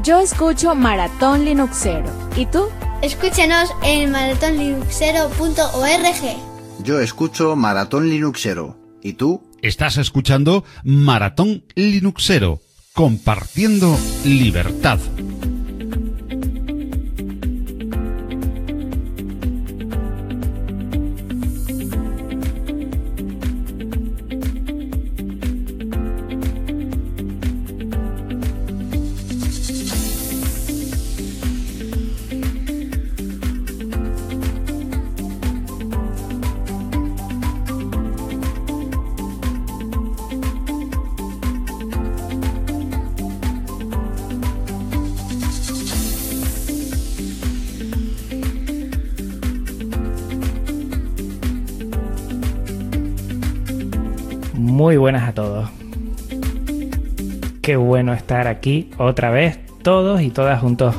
Yo escucho Maratón Linuxero. ¿Y tú? Escúchenos en maratonlinuxero.org. Yo escucho Maratón Linuxero. ¿Y tú? Estás escuchando Maratón Linuxero, compartiendo libertad. Estar aquí otra vez, todos y todas juntos.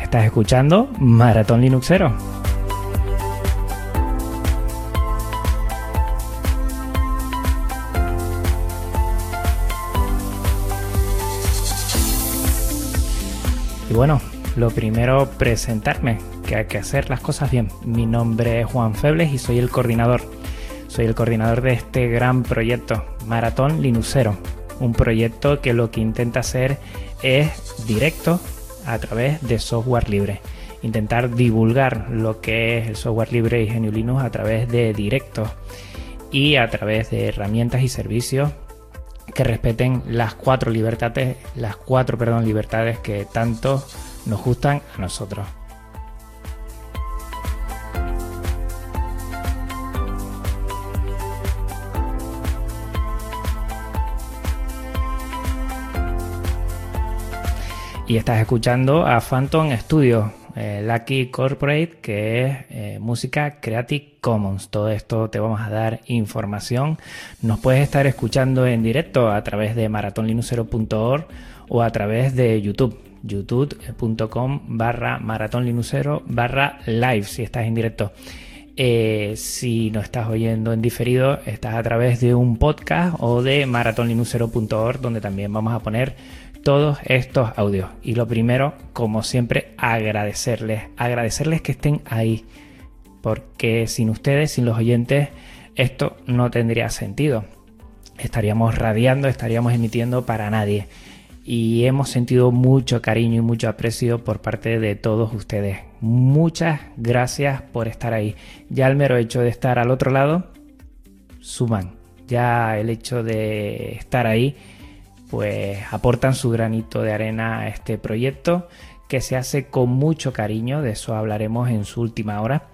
Estás escuchando Maratón Linuxero. Y bueno, lo primero presentarme que hay que hacer las cosas bien. Mi nombre es Juan Febles y soy el coordinador. Soy el coordinador de este gran proyecto, Maratón Linuxero. Un proyecto que lo que intenta hacer es directo a través de software libre. Intentar divulgar lo que es el software libre y GNU Linux a través de directos y a través de herramientas y servicios que respeten las cuatro libertades, las cuatro perdón, libertades que tanto nos gustan a nosotros. Y estás escuchando a Phantom Studio, eh, Lucky Corporate, que es eh, música Creative Commons. Todo esto te vamos a dar información. Nos puedes estar escuchando en directo a través de maratonlinucero.org o a través de YouTube, youtube.com barra maratonlinucero barra live si estás en directo. Eh, si no estás oyendo en diferido, estás a través de un podcast o de maratonlinucero.org donde también vamos a poner todos estos audios. Y lo primero, como siempre, agradecerles, agradecerles que estén ahí, porque sin ustedes, sin los oyentes, esto no tendría sentido. Estaríamos radiando, estaríamos emitiendo para nadie. Y hemos sentido mucho cariño y mucho aprecio por parte de todos ustedes. Muchas gracias por estar ahí. Ya el mero hecho de estar al otro lado, suman. Ya el hecho de estar ahí pues aportan su granito de arena a este proyecto que se hace con mucho cariño, de eso hablaremos en su última hora,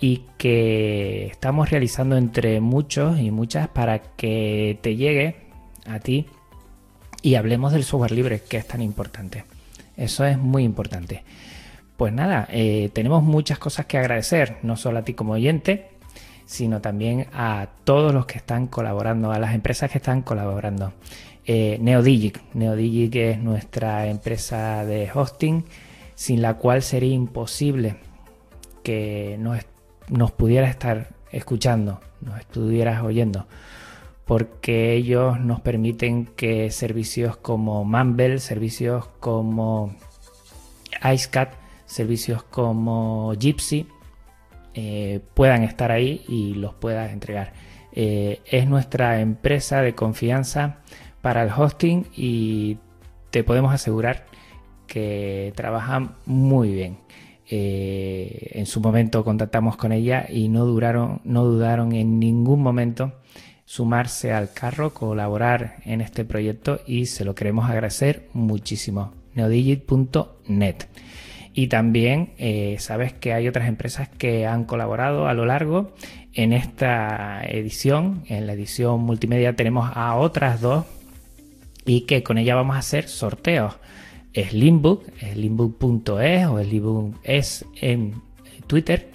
y que estamos realizando entre muchos y muchas para que te llegue a ti y hablemos del software libre, que es tan importante. Eso es muy importante. Pues nada, eh, tenemos muchas cosas que agradecer, no solo a ti como oyente, sino también a todos los que están colaborando, a las empresas que están colaborando eh, Neodigic. Neodigic es nuestra empresa de hosting, sin la cual sería imposible que nos, nos pudiera estar escuchando, nos estuvieras oyendo, porque ellos nos permiten que servicios como Mumble, servicios como IceCat, servicios como Gypsy eh, puedan estar ahí y los puedas entregar. Eh, es nuestra empresa de confianza para el hosting y te podemos asegurar que trabajan muy bien. Eh, en su momento contactamos con ella y no, duraron, no dudaron en ningún momento sumarse al carro, colaborar en este proyecto y se lo queremos agradecer muchísimo. neodigit.net. Y también eh, sabes que hay otras empresas que han colaborado a lo largo. En esta edición, en la edición multimedia, tenemos a otras dos y que con ella vamos a hacer sorteos. Slimbook, slimbook.es o Slimbook es en Twitter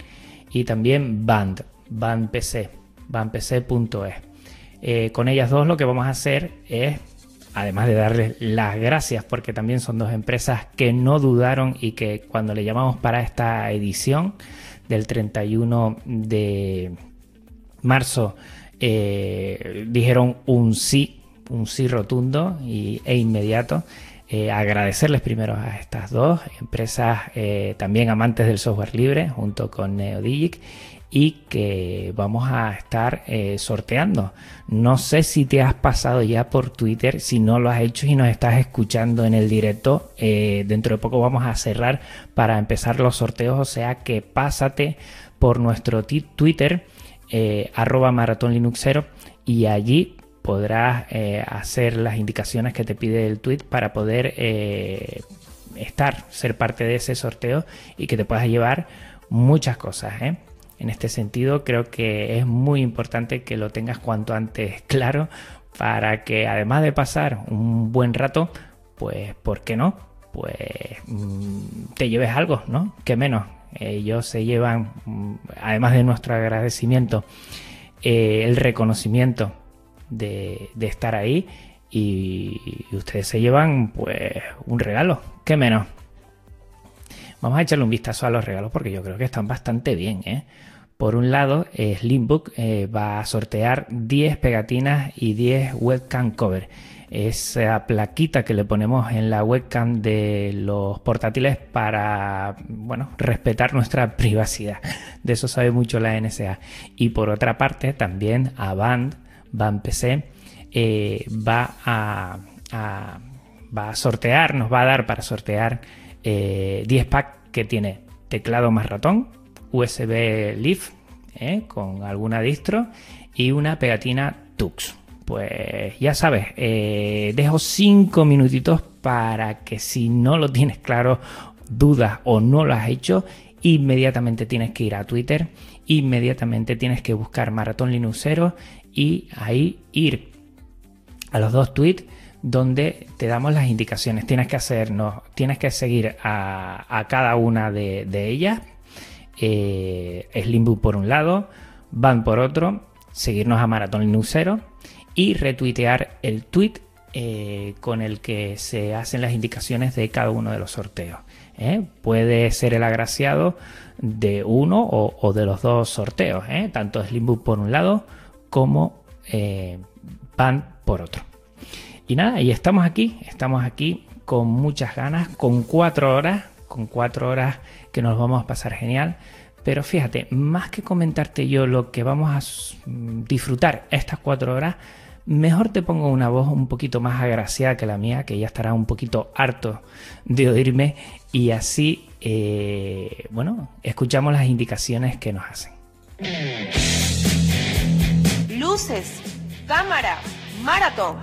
y también Band, BandPC, bandpc.es. Eh, con ellas dos lo que vamos a hacer es, además de darles las gracias, porque también son dos empresas que no dudaron y que cuando le llamamos para esta edición del 31 de marzo, eh, dijeron un sí un sí rotundo y, e inmediato. Eh, agradecerles primero a estas dos empresas eh, también amantes del software libre junto con Neodigic y que vamos a estar eh, sorteando. No sé si te has pasado ya por Twitter, si no lo has hecho y nos estás escuchando en el directo, dentro de poco vamos a cerrar para empezar los sorteos, o sea que pásate por nuestro Twitter arroba maratonlinuxero y allí podrás eh, hacer las indicaciones que te pide el tweet para poder eh, estar, ser parte de ese sorteo y que te puedas llevar muchas cosas. ¿eh? En este sentido, creo que es muy importante que lo tengas cuanto antes claro para que además de pasar un buen rato, pues, ¿por qué no? Pues mm, te lleves algo, ¿no? Que menos. Ellos se llevan, mm, además de nuestro agradecimiento, el reconocimiento de, estar ahí y, ustedes se llevan pues un regalo, qué menos. Vamos a echarle un vistazo a los regalos porque yo creo que están bastante bien. ¿eh? Por un lado, Slimbook eh, va a sortear 10 pegatinas y 10 webcam cover. Esa plaquita que le ponemos en la webcam de los portátiles para, bueno, respetar nuestra privacidad. De eso sabe mucho la NSA. Y por otra parte, también a Eh, va, a, va a sortear, nos va a dar para sortear 10 eh, packs que tiene teclado más ratón, USB Leaf eh, con alguna distro y una pegatina Tux. Pues ya sabes, dejo 5 minutitos para que si no lo tienes claro, dudas o no lo has hecho, inmediatamente tienes que ir a Twitter, inmediatamente tienes que buscar Maratón Linuxero y ahí ir a los dos tweets donde te damos las indicaciones. Tienes que hacernos, tienes que seguir a, cada una de, ellas. Eh, Slimbook por un lado, Van por otro, seguirnos a Maratón Linuxero y retuitear el tweet eh, con el que se hacen las indicaciones de cada uno de los sorteos. ¿eh? Puede ser el agraciado de uno o, de los dos sorteos, ¿eh? tanto Slimbook por un lado como eh, pan por otro. Y nada, y estamos aquí, estamos aquí con muchas ganas, con cuatro horas, con cuatro horas que nos vamos a pasar genial. Pero fíjate, más que comentarte yo lo que vamos a disfrutar estas cuatro horas, mejor te pongo una voz un poquito más agraciada que la mía, que ya estará un poquito harto de oírme y así, eh, bueno, escuchamos las indicaciones que nos hacen luces, cámara, maratón.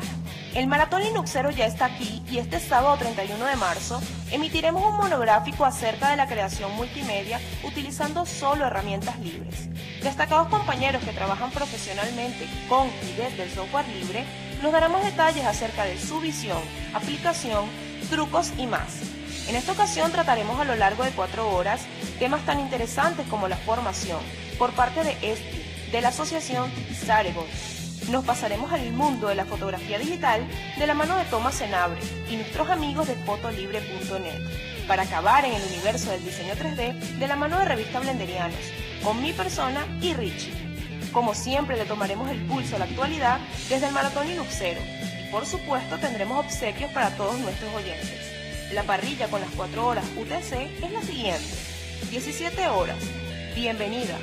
El Maratón Linuxero ya está aquí y este sábado 31 de marzo emitiremos un monográfico acerca de la creación multimedia utilizando solo herramientas libres. Destacados compañeros que trabajan profesionalmente con y desde el software libre nos darán más detalles acerca de su visión, aplicación, trucos y más. En esta ocasión trataremos a lo largo de cuatro horas temas tan interesantes como la formación por parte de ESPI, de la Asociación Saregon. Nos pasaremos al mundo de la fotografía digital de la mano de Thomas Senabre y nuestros amigos de fotolibre.net para acabar en el universo del diseño 3D de la mano de Revista Blenderianos, con mi persona y Richie. Como siempre le tomaremos el pulso a la actualidad desde el Maratón Linuxero y por supuesto tendremos obsequios para todos nuestros oyentes. La parrilla con las 4 horas UTC es la siguiente. 17 horas. Bienvenida.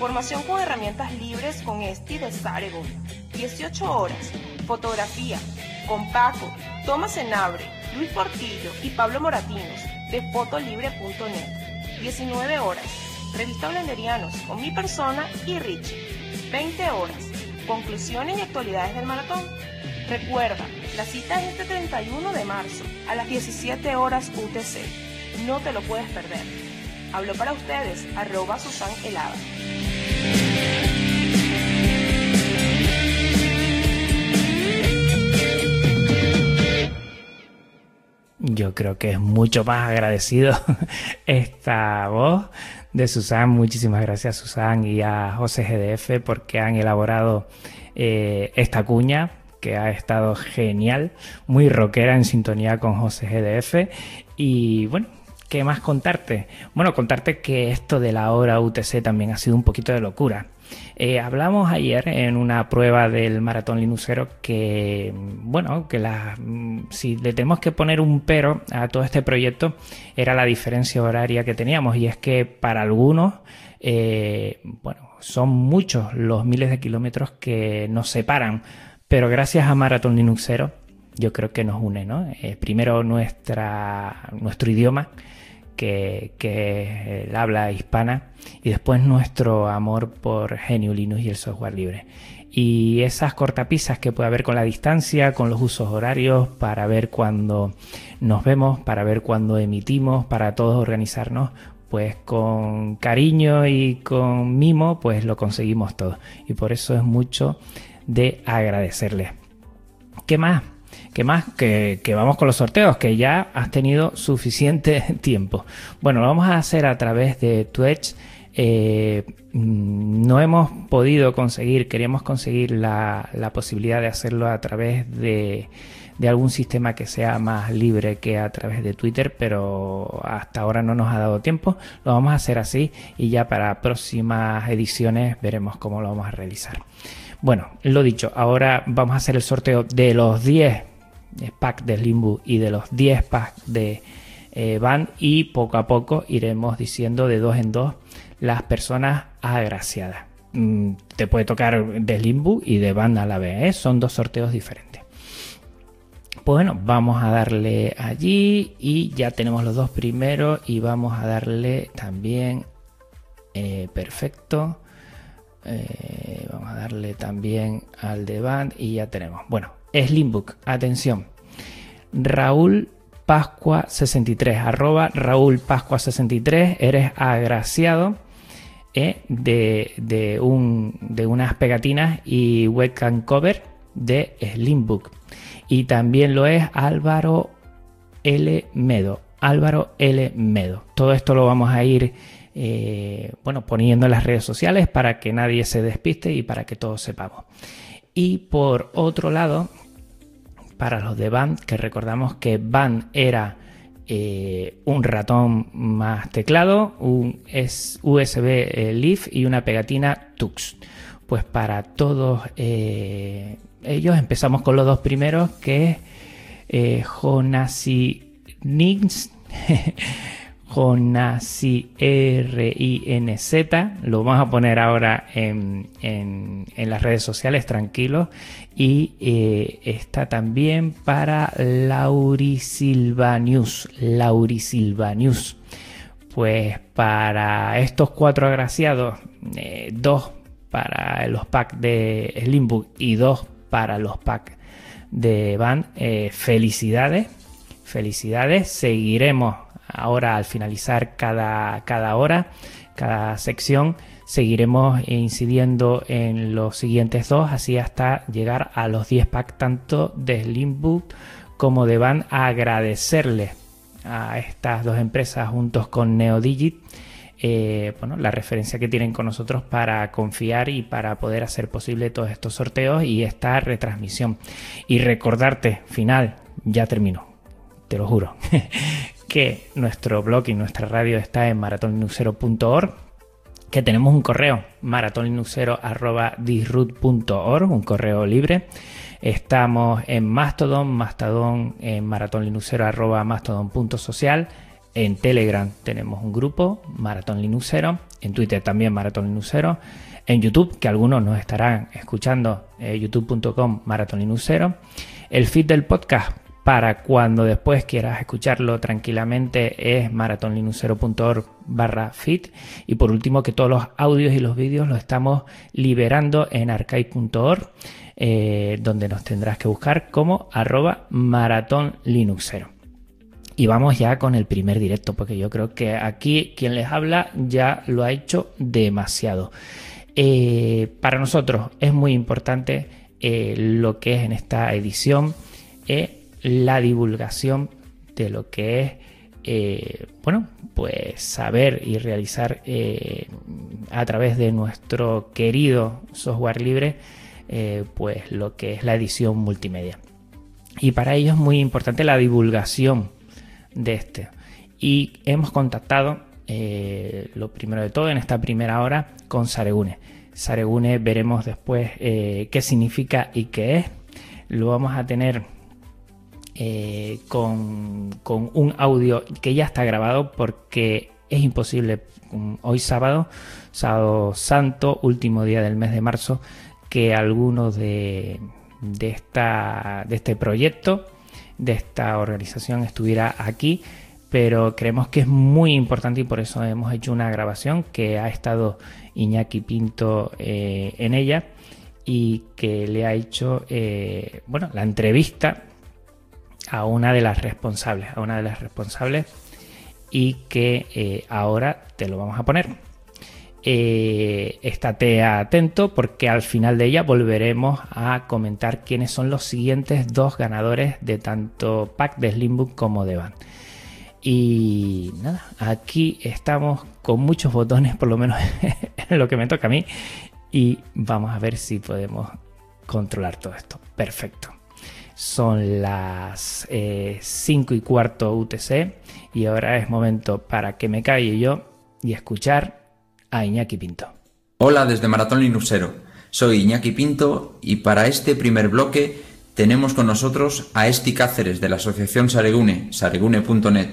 Formación con herramientas libres con Esti de Saregon. 18 horas. Fotografía. Con Paco, Tomás Senabre, Luis Portillo y Pablo Moratinos de fotolibre.net. 19 horas. Revista Blenderianos con mi persona y Richie. 20 horas. Conclusiones y actualidades del maratón. Recuerda, la cita es este 31 de marzo a las 17 horas UTC. No te lo puedes perder. Hablo para ustedes, arroba Susan Helada. Yo creo que es mucho más agradecido esta voz de Susan. Muchísimas gracias Susan y a José GDF porque han elaborado eh, esta cuña que ha estado genial, muy rockera en sintonía con José GDF. Y bueno, ¿qué más contarte? Bueno, contarte que esto de la hora UTC también ha sido un poquito de locura. Eh, hablamos ayer en una prueba del maratón linuxero que, bueno, que la, si le tenemos que poner un pero a todo este proyecto era la diferencia horaria que teníamos y es que para algunos, eh, bueno, son muchos los miles de kilómetros que nos separan, pero gracias a Maratón Linuxero yo creo que nos une, ¿no? Eh, primero nuestra, nuestro idioma que, es el habla hispana y después nuestro amor por GNU Linux y el software libre. Y esas cortapisas que puede haber con la distancia, con los usos horarios, para ver cuándo nos vemos, para ver cuándo emitimos, para todos organizarnos, pues con cariño y con mimo, pues lo conseguimos todo. Y por eso es mucho de agradecerles. ¿Qué más? ¿Qué más? Que, vamos con los sorteos, que ya has tenido suficiente tiempo. Bueno, lo vamos a hacer a través de Twitch. Eh, mm, no hemos podido conseguir, queríamos conseguir la, posibilidad de hacerlo a través de, de, algún sistema que sea más libre que a través de Twitter, pero hasta ahora no nos ha dado tiempo. Lo vamos a hacer así y ya para próximas ediciones veremos cómo lo vamos a realizar. Bueno, lo dicho, ahora vamos a hacer el sorteo de los 10 pack de Limbo y de los 10 packs de eh, Van y poco a poco iremos diciendo de dos en dos las personas agraciadas. Mm, te puede tocar de Limbo y de Van a la vez, ¿eh? son dos sorteos diferentes. Bueno, vamos a darle allí y ya tenemos los dos primeros y vamos a darle también eh, perfecto. vamos a darle también al de Van y ya tenemos. Bueno, Slimbook, atención. Raúl Pascua 63, arroba Raúl Pascua 63, eres agraciado eh, de, un, de unas pegatinas y webcam cover de Slimbook. Y también lo es Álvaro L. Medo. Álvaro L. Medo. Todo esto lo vamos a ir eh, bueno, poniendo en las redes sociales para que nadie se despiste y para que todos sepamos. Y por otro lado, para los de Band, que recordamos que Band era eh, un ratón más teclado, un USB eh, Leaf y una pegatina Tux. Pues para todos eh, ellos empezamos con los dos primeros, que es Jonasi Nins. Jonasi R-I-N-Z. Lo vamos a poner ahora en, las redes sociales, tranquilos. Y eh, está también para Laurisilvanius. Laurisilvanius. Pues para estos cuatro agraciados, eh, dos para los packs de Slimbook y dos para los packs de Van. Eh, felicidades, felicidades. Seguiremos Ahora al finalizar cada, cada hora, cada sección, seguiremos incidiendo en los siguientes dos, así hasta llegar a los 10 packs tanto de Slimbook como de Van a agradecerle a estas dos empresas juntos con Neodigit eh, bueno, la referencia que tienen con nosotros para confiar y para poder hacer posible todos estos sorteos y esta retransmisión. Y recordarte, final, ya termino, te lo juro, que nuestro blog y nuestra radio está en maratonlinuxero.org, que tenemos un correo maratonlinuxero.org, un correo libre. Estamos en Mastodon, Mastodon en maratonlinuxero.mastodon.social. En Telegram tenemos un grupo, Maratón Linuxero. En Twitter también Maratón Linuxero. En YouTube, que algunos nos estarán escuchando, eh, youtube.com Maratón El feed del podcast para cuando después quieras escucharlo tranquilamente es maratonlinuxero.org barra fit y por último que todos los audios y los vídeos los estamos liberando en archive.org eh, donde nos tendrás que buscar como arroba maratonlinuxero. Y vamos ya con el primer directo porque yo creo que aquí quien les habla ya lo ha hecho demasiado. Eh, para nosotros es muy importante eh, lo que es en esta edición la divulgación de lo que es, eh, bueno, pues saber y realizar eh, a través de nuestro querido software libre, eh, pues lo que es la edición multimedia. Y para ello es muy importante la divulgación de este. Y hemos contactado, lo primero de todo, en esta primera hora, con Saregune. Saregune veremos después qué significa y qué es. Lo vamos a tener eh, con, un audio que ya está grabado porque es imposible hoy sábado, sábado santo, último día del mes de marzo, que algunos de este proyecto, de esta organización estuviera aquí. Pero creemos que es muy importante y por eso hemos hecho una grabación que ha estado Iñaki Pinto eh, en ella y que le ha hecho eh, bueno la entrevista a una de las responsables a una de las responsables y que eh, ahora te lo vamos a poner estate atento porque al final de ella volveremos a comentar quiénes son los siguientes dos ganadores de tanto pack de Slimbook como de Band. Y nada, aquí estamos con muchos botones, por lo menos en lo que me toca a mí. Y vamos a ver si podemos controlar todo esto. Perfecto. Son las 5 eh, y cuarto UTC y ahora es momento para que me calle yo y escuchar a Iñaki Pinto. Hola desde Maratón Linuxero. Soy Iñaki Pinto y para este primer bloque tenemos con nosotros a Esti Cáceres de la Asociación Saregune, saregune.net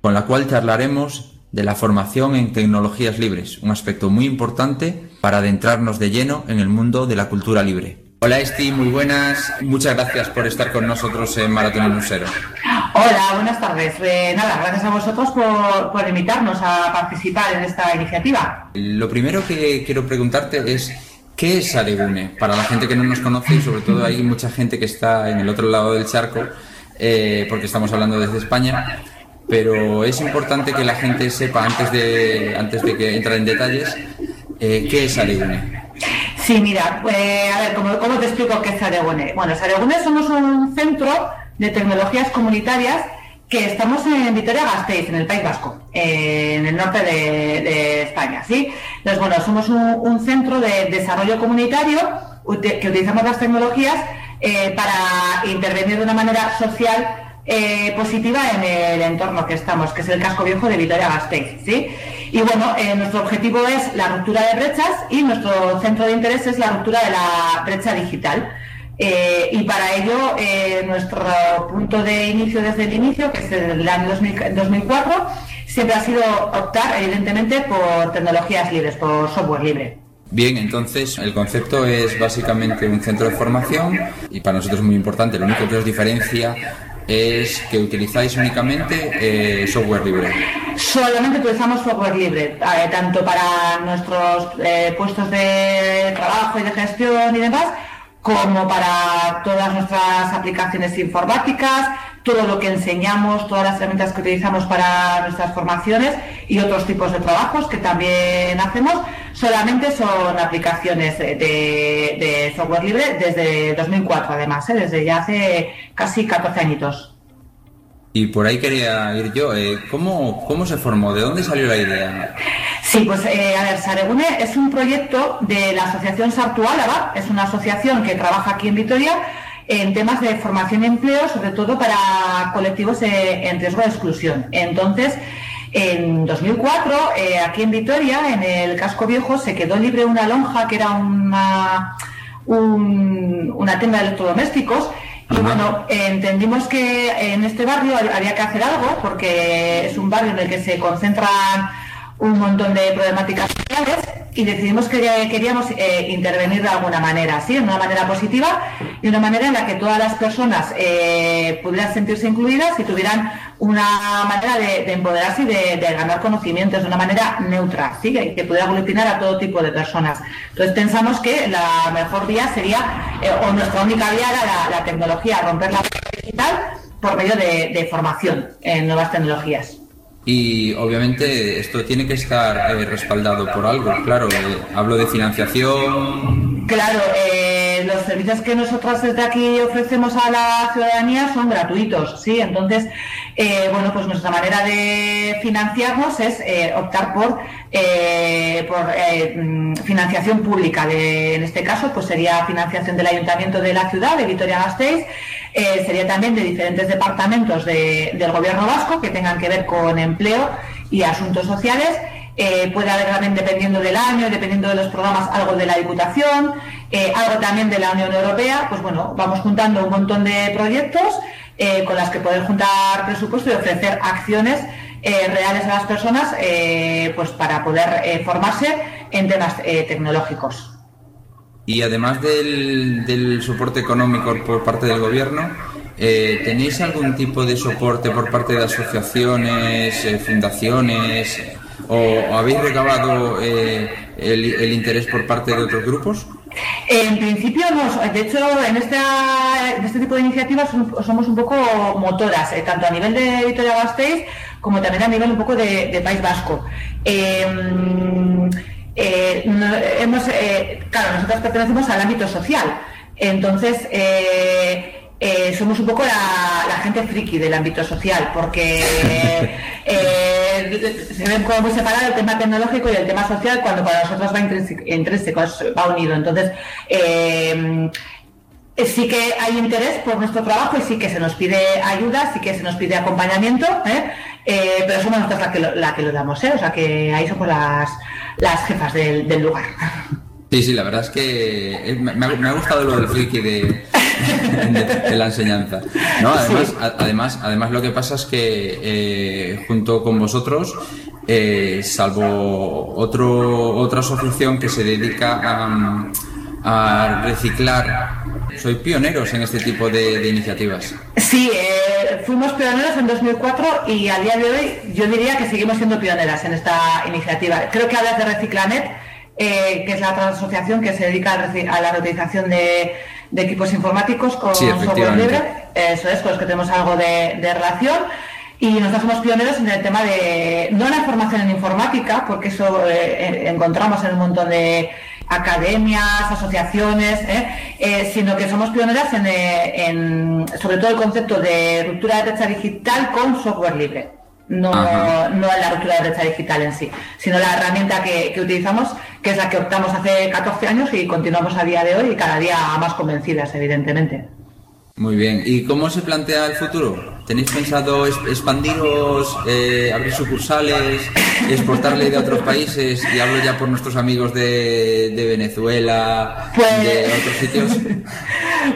con la cual charlaremos de la formación en tecnologías libres, un aspecto muy importante para adentrarnos de lleno en el mundo de la cultura libre. Hola Esti, muy buenas. Muchas gracias por estar con nosotros en Maratón en Musero. Hola, buenas tardes. Eh, nada, gracias a vosotros por, invitarnos a participar en esta iniciativa. Lo primero que quiero preguntarte es, ¿qué es Aregune? Para la gente que no nos conoce y sobre todo hay mucha gente que está en el otro lado del charco, eh, porque estamos hablando desde España pero es importante que la gente sepa antes de, antes de que entre en detalles eh, qué es Aregune. Sí, mira, pues, a ver, ¿cómo, te explico qué es Aregune? Bueno, Aregune somos un centro de tecnologías comunitarias que estamos en Vitoria-Gasteiz, en el País Vasco, en el norte de, España, ¿sí? Entonces, bueno, somos un, centro de desarrollo comunitario que utilizamos las tecnologías eh, para intervenir de una manera social eh, positiva en el entorno que estamos, que es el casco viejo de Vitoria-Gasteiz. ¿sí? Y bueno, eh, nuestro objetivo es la ruptura de brechas y nuestro centro de interés es la ruptura de la brecha digital. Eh, y para ello, nuestro punto de inicio desde el inicio, que es el año 2004, siempre ha sido optar, evidentemente, por tecnologías libres, por software libre. Bien, entonces el concepto es básicamente un centro de formación y para nosotros es muy importante, lo único que os diferencia es que utilizáis únicamente eh, software libre. Solamente utilizamos software libre, eh, tanto para nuestros eh, puestos de trabajo y de gestión y demás, como para todas nuestras aplicaciones informáticas, todo lo que enseñamos, todas las herramientas que utilizamos para nuestras formaciones y otros tipos de trabajos que también hacemos, solamente son aplicaciones de, software libre desde 2004 además, ¿eh? desde ya hace casi 14 añitos. Y por ahí quería ir yo, eh, ¿cómo, ¿cómo se formó? ¿De dónde salió la idea? Sí, pues eh, a ver, Saregune es un proyecto de la Asociación Sartu Álava, es una asociación que trabaja aquí en Vitoria en temas de formación y empleo, sobre todo para colectivos eh, en riesgo de exclusión. Entonces, en 2004, eh, aquí en Vitoria, en el casco viejo, se quedó libre una lonja que era una, una tienda de electrodomésticos. Y bueno, entendimos que en este barrio había que hacer algo porque es un barrio en el que se concentran un montón de problemáticas sociales y decidimos que queríamos eh, intervenir de alguna manera, ¿sí? de una manera positiva y una manera en la que todas las personas eh, pudieran sentirse incluidas y tuvieran una manera de, empoderarse y de, ganar conocimientos de una manera neutra, ¿sí? que pudiera aglutinar a todo tipo de personas. Entonces pensamos que la mejor vía sería, eh, o nuestra única vía era la, tecnología, romper la digital por medio de formación en nuevas tecnologías. Y obviamente esto tiene que estar eh, respaldado por algo, claro. Eh, hablo de financiación. Claro, eh, los servicios que nosotros desde aquí ofrecemos a la ciudadanía son gratuitos, ¿sí? Entonces, bueno, pues nuestra manera de financiarnos es optar por, mm, financiación pública. En este caso, pues sería financiación del Ayuntamiento de la ciudad, de Vitoria-Gasteiz, eh, sería también de diferentes departamentos del gobierno vasco que tengan que ver con empleo y asuntos sociales. eh, puede haber también dependiendo del año, dependiendo de los programas, algo de la Diputación, eh, algo también de la Unión Europea, pues bueno, vamos juntando un montón de proyectos eh, con las que poder juntar presupuesto y ofrecer acciones reales a las personas pues para poder formarse en temas tecnológicos. Y además del, del, soporte económico por parte del gobierno, ¿tenéis algún tipo de soporte por parte de asociaciones, fundaciones, ¿O habéis recabado eh, el, interés por parte de otros grupos? En principio de hecho en, este tipo de iniciativas somos un poco motoras, eh, tanto a nivel de Vitoria Gasteiz como también a nivel un poco de, País Vasco. Em, eh, hemos, claro, nosotros pertenecemos al ámbito social, entonces eh, somos un poco la, gente friki del ámbito social, porque eh, se ven como muy separado el tema tecnológico y el tema social cuando para nosotros va intrínseco, va unido. Entonces, eh, sí que hay interés por nuestro trabajo y sí que se nos pide ayuda, sí que se nos pide acompañamiento, pero somos nosotros la que lo, la que lo damos, o sea que ahí somos las, las jefas del, lugar. Sí, sí, la verdad es que me ha, gustado lo del friki de, de, la enseñanza. ¿no? Además, además, además, lo que pasa es que eh, junto con vosotros, eh, salvo otro, otra asociación que se dedica a, a reciclar, soy pioneros en este tipo de, iniciativas. Sí, eh, fuimos pioneros en 2004 y al día de hoy yo diría que seguimos siendo pioneras en esta iniciativa. Creo que hablas de Reciclanet, que es la asociación que se dedica a la reutilización de de equipos informáticos con software libre, eso es, con los que tenemos algo de, relación. Y nosotros somos pioneros en el tema de, no la formación en informática, porque eso eh, encontramos en un montón de academias, asociaciones, ¿eh? Eh, sino que somos pioneras en, en, sobre todo el concepto de ruptura de brecha digital con software libre no, no la ruptura de brecha digital en sí, sino la herramienta que, utilizamos, que es la que optamos hace 14 años y continuamos a día de hoy y cada día más convencidas, evidentemente. Muy bien, ¿y cómo se plantea el futuro? ¿Tenéis pensado expandiros, eh, abrir sucursales, exportarle de otros países? Y hablo ya por nuestros amigos de, Venezuela, pues, de otros sitios.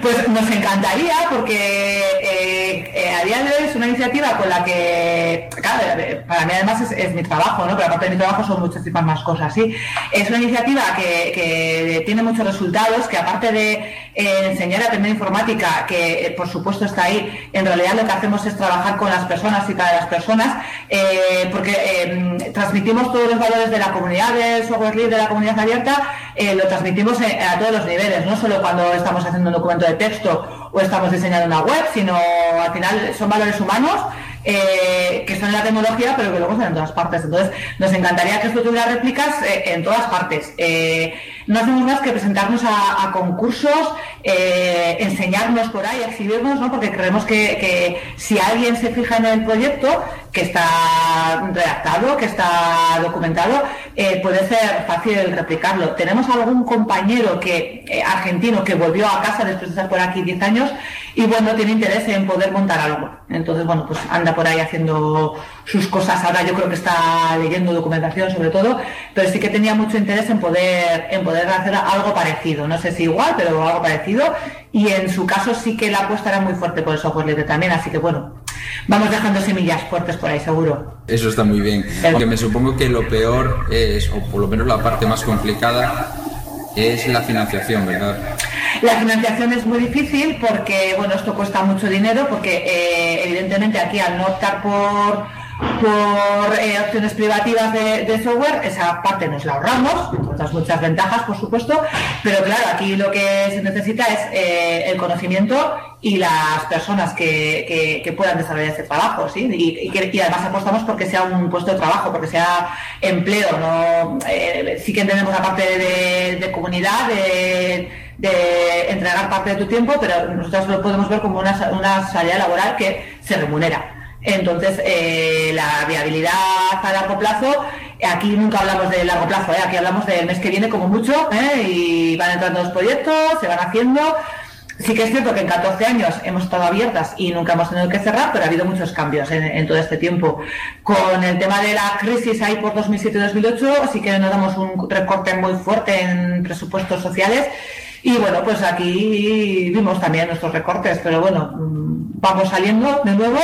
Pues nos encantaría porque eh, eh, a día de hoy es una iniciativa con la que, claro, para mí además es, mi trabajo, ¿no? Pero aparte de mi trabajo son muchísimas más cosas, ¿sí? Es una iniciativa que, tiene muchos resultados, que aparte de enseñar a aprender informática, que por supuesto está ahí, en realidad lo que hacemos es trabajar con las personas y para las personas, eh, porque eh, transmitimos todos los valores de la comunidad del software libre, de la comunidad abierta, eh, lo transmitimos a todos los niveles, no solo cuando estamos haciendo un documento de texto o estamos diseñando una web, sino al final son valores humanos que están en la tecnología, pero que luego están en todas partes. Entonces, nos encantaría que esto tuviera réplicas en todas partes no hacemos más que presentarnos a, concursos, eh, enseñarnos por ahí, exhibirnos, ¿no? porque creemos que, si alguien se fija en el proyecto, que está redactado, que está documentado, eh, puede ser fácil replicarlo. Tenemos algún compañero que eh, argentino que volvió a casa después de estar por aquí 10 años y bueno, tiene interés en poder montar algo. Entonces, bueno, pues anda por ahí haciendo sus cosas. Ahora yo creo que está leyendo documentación sobre todo, pero sí que tenía mucho interés en poder, en poder hacer algo parecido. No sé si igual, pero algo parecido. Y en su caso sí que la apuesta era muy fuerte por el software libre también, así que bueno, vamos dejando semillas fuertes por ahí, seguro. Eso está muy bien. Aunque me supongo que lo peor es, o por lo menos la parte más complicada, es la financiación, ¿verdad? La financiación es muy difícil porque, bueno, esto cuesta mucho dinero porque eh, evidentemente aquí al no optar por por eh, opciones privativas de, software, esa parte nos la ahorramos, otras muchas ventajas, por supuesto, pero claro, aquí lo que se necesita es eh, el conocimiento y las personas que, que, puedan desarrollar ese trabajo, ¿sí? Y, además apostamos porque sea un puesto de trabajo, porque sea empleo, ¿no? Eh, sí que entendemos la parte de, comunidad, de, de, entregar parte de tu tiempo, pero nosotros lo podemos ver como una, una salida laboral que se remunera. Entonces, eh, la viabilidad a largo plazo, aquí nunca hablamos de largo plazo, ¿eh? aquí hablamos del mes que viene como mucho, ¿eh? y van entrando los proyectos, se van haciendo. Sí que es cierto que en 14 años hemos estado abiertas y nunca hemos tenido que cerrar, pero ha habido muchos cambios en, todo este tiempo. Con el tema de la crisis ahí por 2007-2008, sí que nos damos un recorte muy fuerte en presupuestos sociales. Y bueno, pues aquí vimos también nuestros recortes, pero bueno, mm, vamos saliendo de nuevo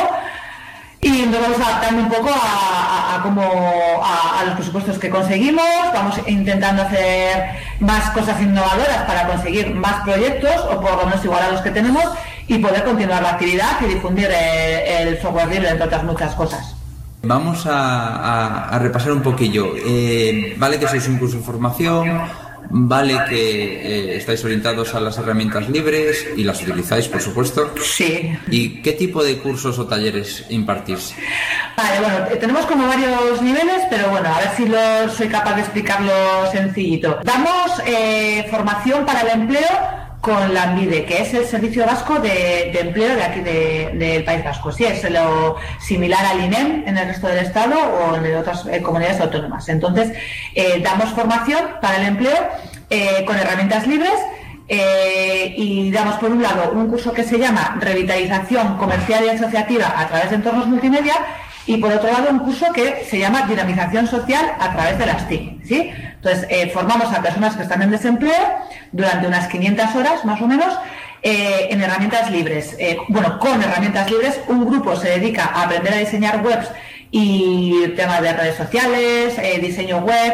y nos vamos adaptando un poco a, como a, los presupuestos que conseguimos, vamos intentando hacer más cosas innovadoras para conseguir más proyectos o por lo menos igual a los que tenemos y poder continuar la actividad y difundir el, software libre entre otras muchas cosas. Vamos a, repasar un poquillo. Eh, vale que sois un curso de formación, Vale que eh, estáis orientados a las herramientas libres y las utilizáis, por supuesto. Sí. ¿Y qué tipo de cursos o talleres impartís? Vale, bueno, eh, tenemos como varios niveles, pero bueno, a ver si lo, soy capaz de explicarlo sencillito. Damos eh, formación para el empleo con la ANVIDE, que es el Servicio Vasco de, Empleo de aquí del País Vasco. Sí, es lo similar al INEM en el resto del Estado o en otras eh, comunidades autónomas. Entonces, eh, damos formación para el empleo eh, con herramientas libres y damos, por un lado, un curso que se llama Revitalización Comercial y Asociativa a través de entornos multimedia y por otro lado un curso que se llama Dinamización Social a través de las TIC. ¿sí? Entonces, eh, formamos a personas que están en desempleo durante unas 500 horas más o menos eh, en herramientas libres. Eh, bueno, con herramientas libres, un grupo se dedica a aprender a diseñar webs y temas de redes sociales, diseño web,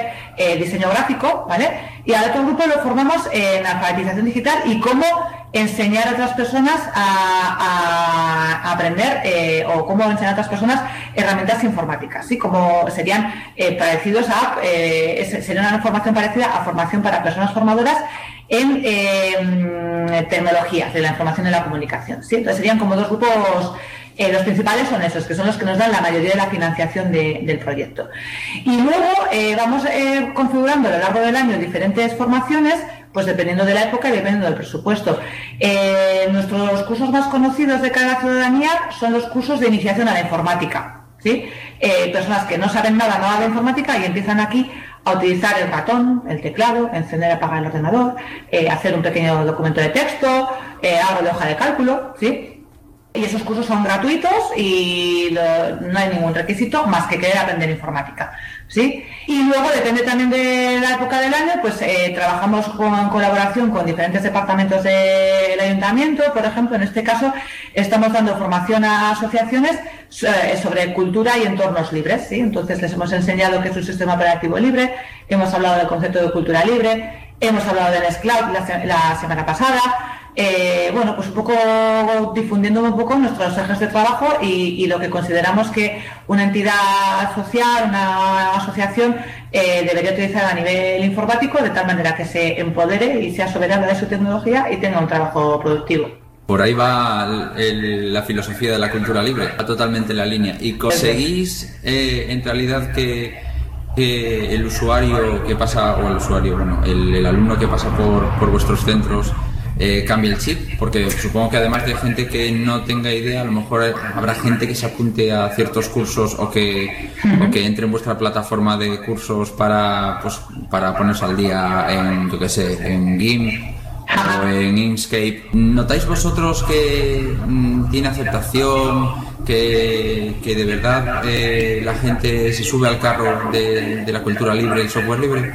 diseño gráfico, ¿vale? Y al otro grupo lo formamos en alfabetización digital y cómo enseñar a otras personas a, aprender eh, o cómo enseñar a otras personas herramientas informáticas, ¿sí? Como serían eh, parecidos a, eh, sería una formación parecida a formación para personas formadoras en tecnologías de la información y la comunicación, ¿sí? Entonces serían como dos grupos los principales son esos, que son los que nos dan la mayoría de la financiación del proyecto. Y luego vamos configurando a lo largo del año diferentes formaciones pues dependiendo de la época y dependiendo del presupuesto. Eh, nuestros cursos más conocidos de cara a ciudadanía son los cursos de iniciación a la informática. ¿sí? Eh, personas que no saben nada, nada de informática y empiezan aquí a utilizar el ratón, el teclado, encender y apagar el ordenador, eh, hacer un pequeño documento de texto, algo de hoja de cálculo, ¿sí? Y esos cursos son gratuitos y no hay ningún requisito más que querer aprender informática. Y luego, depende también de la época del año, pues eh, trabajamos con colaboración con diferentes departamentos del ayuntamiento. Por ejemplo, en este caso, estamos dando formación a asociaciones eh, sobre cultura y entornos libres. ¿sí? Entonces, les hemos enseñado qué es un sistema operativo libre, hemos hablado del concepto de cultura libre, hemos hablado del SCLOUD la semana pasada. Eh, bueno, pues un poco difundiendo un poco nuestros ejes de trabajo y, lo que consideramos que una entidad social, una asociación, eh, debería utilizar a nivel informático de tal manera que se empodere y sea soberana de su tecnología y tenga un trabajo productivo. Por ahí va la filosofía de la cultura libre, va totalmente en la línea. ¿Y conseguís eh, en realidad que, el usuario que pasa, o el usuario, bueno, el, alumno que pasa por, por vuestros centros, eh, cambie el chip, porque supongo que además de gente que no tenga idea, a lo mejor habrá gente que se apunte a ciertos cursos o que, que entre en vuestra plataforma de cursos para, pues, para ponerse al día en, yo que sé, en GIMP o en Inkscape. ¿Notáis vosotros que mm, tiene aceptación? Que, de verdad eh, la gente se sube al carro de, la cultura libre y software libre?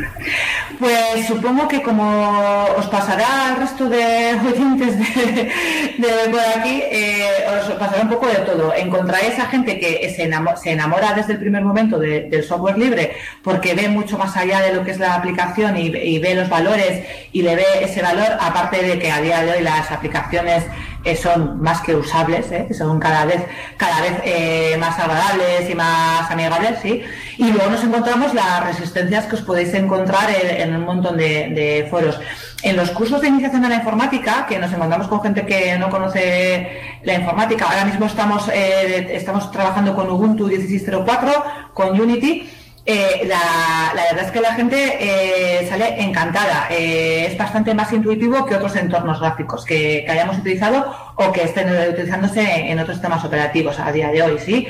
Pues supongo que como os pasará al resto de oyentes de, por aquí, eh, os pasará un poco de todo. Encontraréis a gente que se enamora, desde el primer momento del software libre porque ve mucho más allá de lo que es la aplicación y, y ve los valores y le ve ese valor, aparte de que a día de hoy las aplicaciones eh, son más que usables, ¿eh? son cada vez, cada vez eh, más agradables y más amigables, ¿sí? Y luego nos encontramos las resistencias que os podéis encontrar en, un montón de, foros. En los cursos de iniciación a la informática, que nos encontramos con gente que no conoce la informática, ahora mismo estamos, estamos trabajando con Ubuntu 16.04, con Unity, eh, la, verdad es que la gente eh, sale encantada. Eh, es bastante más intuitivo que otros entornos gráficos que, hayamos utilizado o que estén utilizándose en otros sistemas operativos a día de hoy. ¿sí?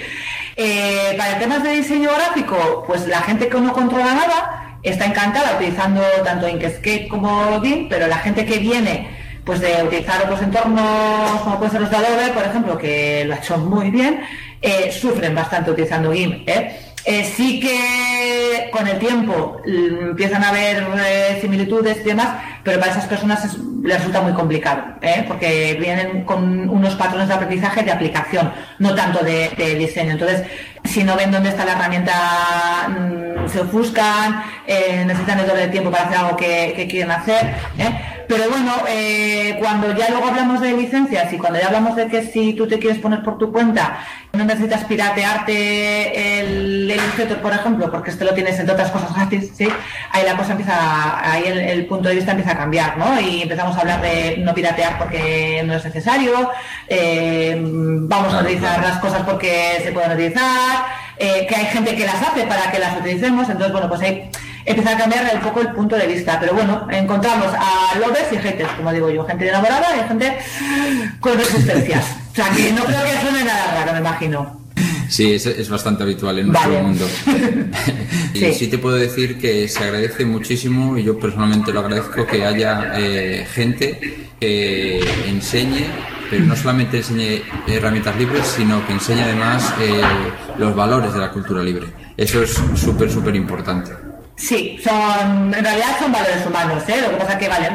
para temas de diseño gráfico, pues la gente que no controla nada está encantada utilizando tanto Inkscape como GIMP, pero la gente que viene pues de utilizar otros entornos como pueden ser los de Adobe, por ejemplo, que lo ha hecho muy bien, sufren bastante utilizando GIMP. Eh, sí que con el tiempo mm, empiezan a haber similitudes y demás, pero para esas personas les resulta muy complicado, porque vienen con unos patrones de aprendizaje de aplicación, no tanto de, diseño. Entonces, si no ven dónde está la herramienta, mm, se ofuscan, necesitan el doble de tiempo para hacer algo que, quieren hacer. Pero bueno, eh, cuando ya luego hablamos de licencias y cuando ya hablamos de que si tú te quieres poner por tu cuenta, no necesitas piratearte el, Illustrator, por ejemplo, porque este lo tienes entre otras cosas gratis, ¿sí? Ahí la cosa empieza, ahí el, punto de vista empieza a cambiar, ¿no? Y empezamos a hablar de no piratear porque no es necesario, eh, vamos a utilizar las cosas porque se pueden utilizar, eh, que hay gente que las hace para que las utilicemos, entonces, bueno, pues ahí empieza a cambiar un poco el punto de vista. Pero bueno, encontramos a lovers y haters, como digo yo, gente enamorada y gente con resistencias. O sea, que no creo que suene nada raro, me imagino. Sí, es, bastante habitual en nuestro mundo. y sí. te puedo decir que se agradece muchísimo, y yo personalmente lo agradezco, que haya eh, gente que enseñe, pero no solamente enseñe herramientas libres, sino que enseñe además eh, los valores de la cultura libre. Eso es súper, súper importante. Sí, son, en realidad son valores humanos, ¿eh? Lo que pasa es que, vale,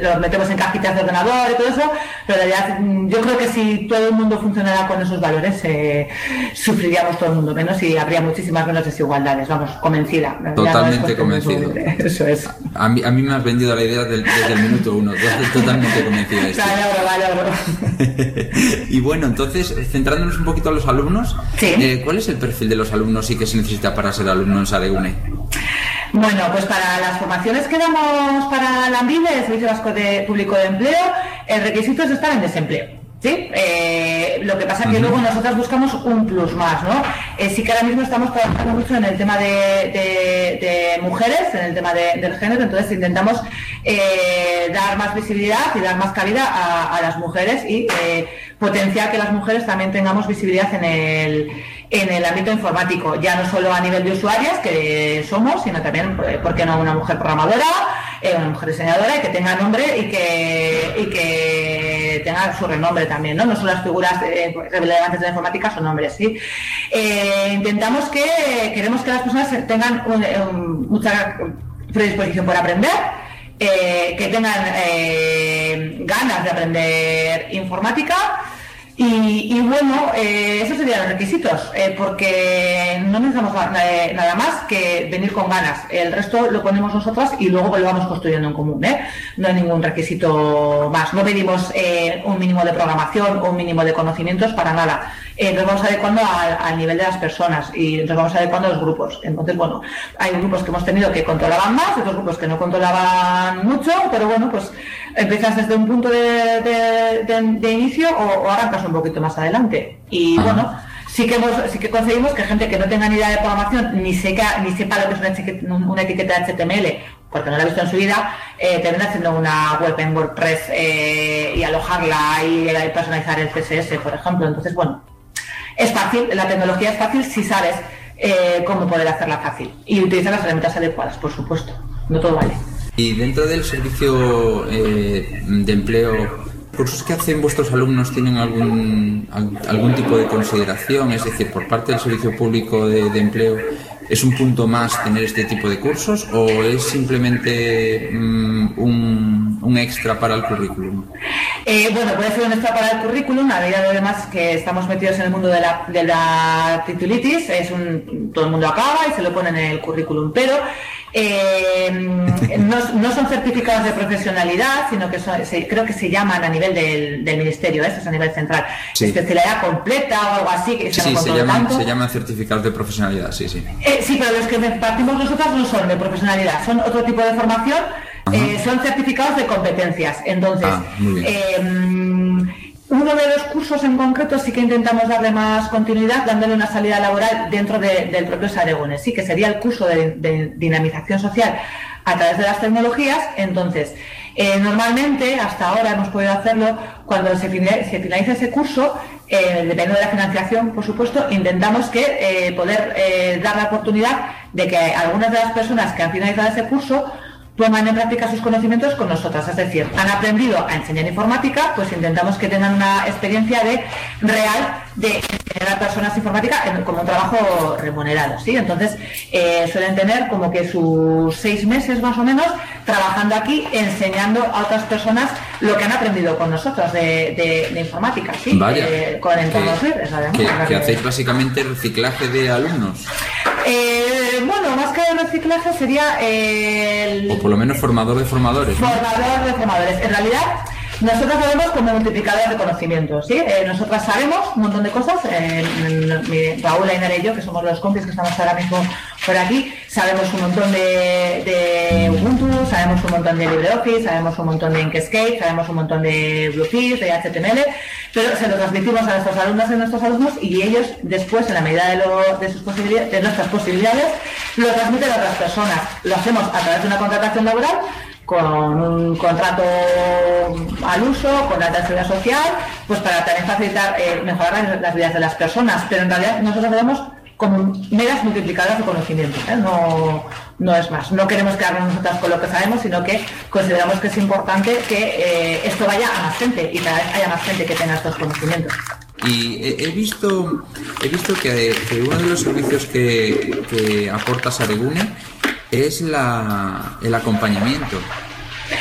los metemos en cajitas de ordenador y todo eso, pero en realidad mm, yo creo que si todo el mundo funcionara con esos valores, eh, sufriríamos todo el mundo menos y habría muchísimas menos desigualdades, vamos, convencida. Totalmente convencido. Eso es. A mí, a mí me has vendido la idea desde el minuto uno, totalmente convencida. Vale, vale, y bueno, entonces, centrándonos un poquito a los alumnos, eh, ¿cuál es el perfil de los alumnos y qué se necesita para ser alumno en Saregune? Bueno, pues para las formaciones que damos para la ANVIDE, el Servicio Vasco de Público de Empleo, el requisito es estar en desempleo. ¿sí? Eh, lo que pasa es que luego nosotros buscamos un plus más, ¿no? Eh, sí que ahora mismo estamos trabajando mucho en el tema de, mujeres, en el tema del género, entonces intentamos eh, dar más visibilidad y dar más cabida a, a las mujeres y potenciar que las mujeres también tengamos visibilidad en el en el ámbito informático, ya no solo a nivel de usuarias, que somos, sino también, eh, ¿por qué no una mujer programadora, eh, una mujer diseñadora y que tenga nombre y que, y que tenga su renombre también, ¿no? No solo las figuras eh, relevantes de la informática son nombres, ¿sí? intentamos que, queremos que las personas tengan mucha predisposición por aprender, que tengan ganas de aprender informática, y, bueno, eh, esos serían los requisitos, eh, porque no necesitamos eh, nada, más que venir con ganas. El resto lo ponemos nosotras y luego lo construyendo en común. ¿eh? No hay ningún requisito más. No pedimos un mínimo de programación o un mínimo de conocimientos para nada. Nos vamos adecuando al, nivel de las personas y nos vamos adecuando a los grupos. Entonces, bueno, hay grupos que hemos tenido que controlaban más, otros grupos que no controlaban mucho, pero bueno, pues empiezas desde un punto de, inicio o, arrancas un poquito más adelante. Y bueno, sí que sí que conseguimos que gente que no tenga ni idea de programación ni sepa, ni sepa lo que es una etiqueta, de HTML, porque no la ha visto en su vida, eh, termina haciendo una web en WordPress eh, y alojarla y, personalizar el CSS, por ejemplo. Entonces, bueno, es fácil, la tecnología es fácil si sabes eh, cómo poder hacerla fácil y utilizar las herramientas adecuadas, por supuesto. No todo vale. Y dentro del servicio eh, de empleo, ¿cursos que hacen vuestros alumnos tienen algún, algún tipo de consideración? Es decir, por parte del servicio público de, empleo, ¿es un punto más tener este tipo de cursos o es simplemente mm, un, un, extra para el currículum? Eh, bueno, puede ser un extra para el currículum, a día de además que estamos metidos en el mundo de la, de la titulitis, es un, todo el mundo acaba y se lo pone en el currículum, pero eh, no, son certificados de profesionalidad, sino que creo que se llaman a nivel del, ministerio, esto es a nivel central, especialidad completa o algo así. Que sí, se, llaman, certificados de profesionalidad, sí, sí. Eh, sí, pero los que partimos nosotros no son de profesionalidad, son otro tipo de formación, eh, son certificados de competencias. Entonces, ah, uno de los cursos en concreto sí que intentamos darle más continuidad, dándole una salida laboral dentro del propio Saregune, sí, que sería el curso de, dinamización social a través de las tecnologías. Entonces, eh, normalmente, hasta ahora hemos podido hacerlo, cuando se, finaliza ese curso, eh, dependiendo de la financiación, por supuesto, intentamos que eh, poder dar la oportunidad de que algunas de las personas que han finalizado ese curso pongan en práctica sus conocimientos con nosotras. Es decir, han aprendido a enseñar informática, pues intentamos que tengan una experiencia de real de enseñar a personas informática como un trabajo remunerado. ¿sí? Entonces, eh, suelen tener como que sus seis meses más o menos trabajando aquí, enseñando a otras personas lo que han aprendido con nosotros de, informática, ¿sí? Eh, con entornos libres, además. Que, hacéis básicamente reciclaje de alumnos. Eh, bueno, más que reciclaje sería el... O por lo menos formador de formadores. Formador de formadores. En realidad, nosotros lo vemos como multiplicadores de conocimientos, ¿sí? Eh, nosotras sabemos un montón de cosas, eh, Raúl, Ainara y yo, que somos los compis que estamos ahora mismo por aquí, sabemos un montón de, Ubuntu, sabemos un montón de LibreOffice, sabemos un montón de Inkscape, sabemos un montón de Bluefish, de HTML, pero se lo transmitimos a nuestros alumnos y a nuestros alumnos y ellos después, en la medida de, de, sus posibilidades, de nuestras posibilidades, lo transmiten a otras personas. Lo hacemos a través de una contratación laboral con un contrato al uso, con la seguridad social, pues para también facilitar, eh, mejorar las, vidas de las personas. Pero en realidad nosotros vemos como meras multiplicadoras de conocimiento, ¿eh? no, no es más. No queremos quedarnos nosotras con lo que sabemos, sino que consideramos que es importante que eh, esto vaya a más gente y que haya más gente que tenga estos conocimientos. Y he, visto he visto que, uno de los servicios que, que aporta Saregune es la, el acompañamiento.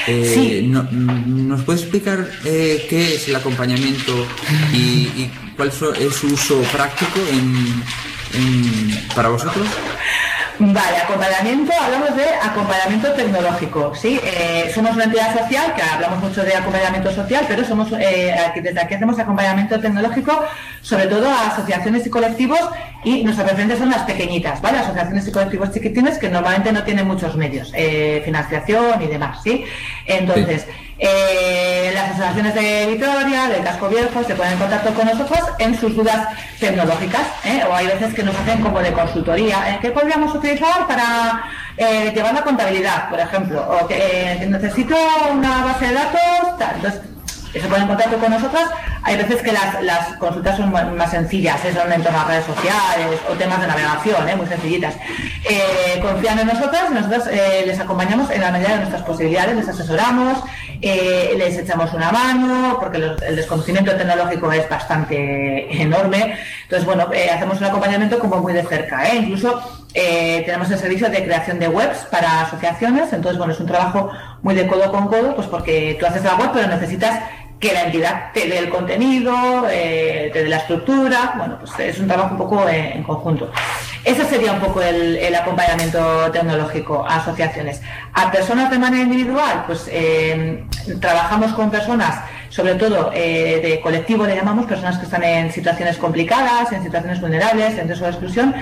Eh, ¿Nos puede explicar eh, qué es el acompañamiento y, cuál es su uso práctico para vosotros? Vale, acompañamiento, hablamos de acompañamiento tecnológico, ¿sí? Eh, somos una entidad social, que hablamos mucho de acompañamiento social, pero somos eh, desde aquí hacemos acompañamiento tecnológico, sobre todo a asociaciones y colectivos, y nuestras referencias son las pequeñitas, ¿vale? Asociaciones y colectivos chiquitines que normalmente no tienen muchos medios, eh, financiación y demás, ¿sí? Entonces, eh, las asociaciones de Vitoria, del Casco Viejo, se ponen en contacto con nosotros en sus dudas tecnológicas, ¿eh? o hay veces que nos hacen como de consultoría, ¿eh? ¿qué podríamos utilizar para llevar la contabilidad, por ejemplo? O que necesito una base de datos, tal. Entonces, se ponen en contacto con nosotras. Hay veces que las, consultas son más sencillas, son en torno a redes sociales o temas de navegación, ¿eh? muy sencillitas. Eh, confían en nosotras, nosotros eh, les acompañamos en la medida de nuestras posibilidades, les asesoramos, les echamos una mano, porque el desconocimiento tecnológico es bastante enorme. Entonces, bueno, hacemos un acompañamiento como muy de cerca. Incluso tenemos el servicio de creación de webs para asociaciones, entonces, bueno, es un trabajo muy de codo con codo, pues porque tú haces la web, pero necesitas que la entidad te dé el contenido, eh, te dé la estructura, bueno, pues es un trabajo un poco eh, en conjunto. Ese sería un poco el, acompañamiento tecnológico a asociaciones. A personas de manera individual, pues eh, trabajamos con personas, sobre todo de colectivo le llamamos, personas que están en situaciones complicadas, en situaciones vulnerables, en riesgo de exclusión.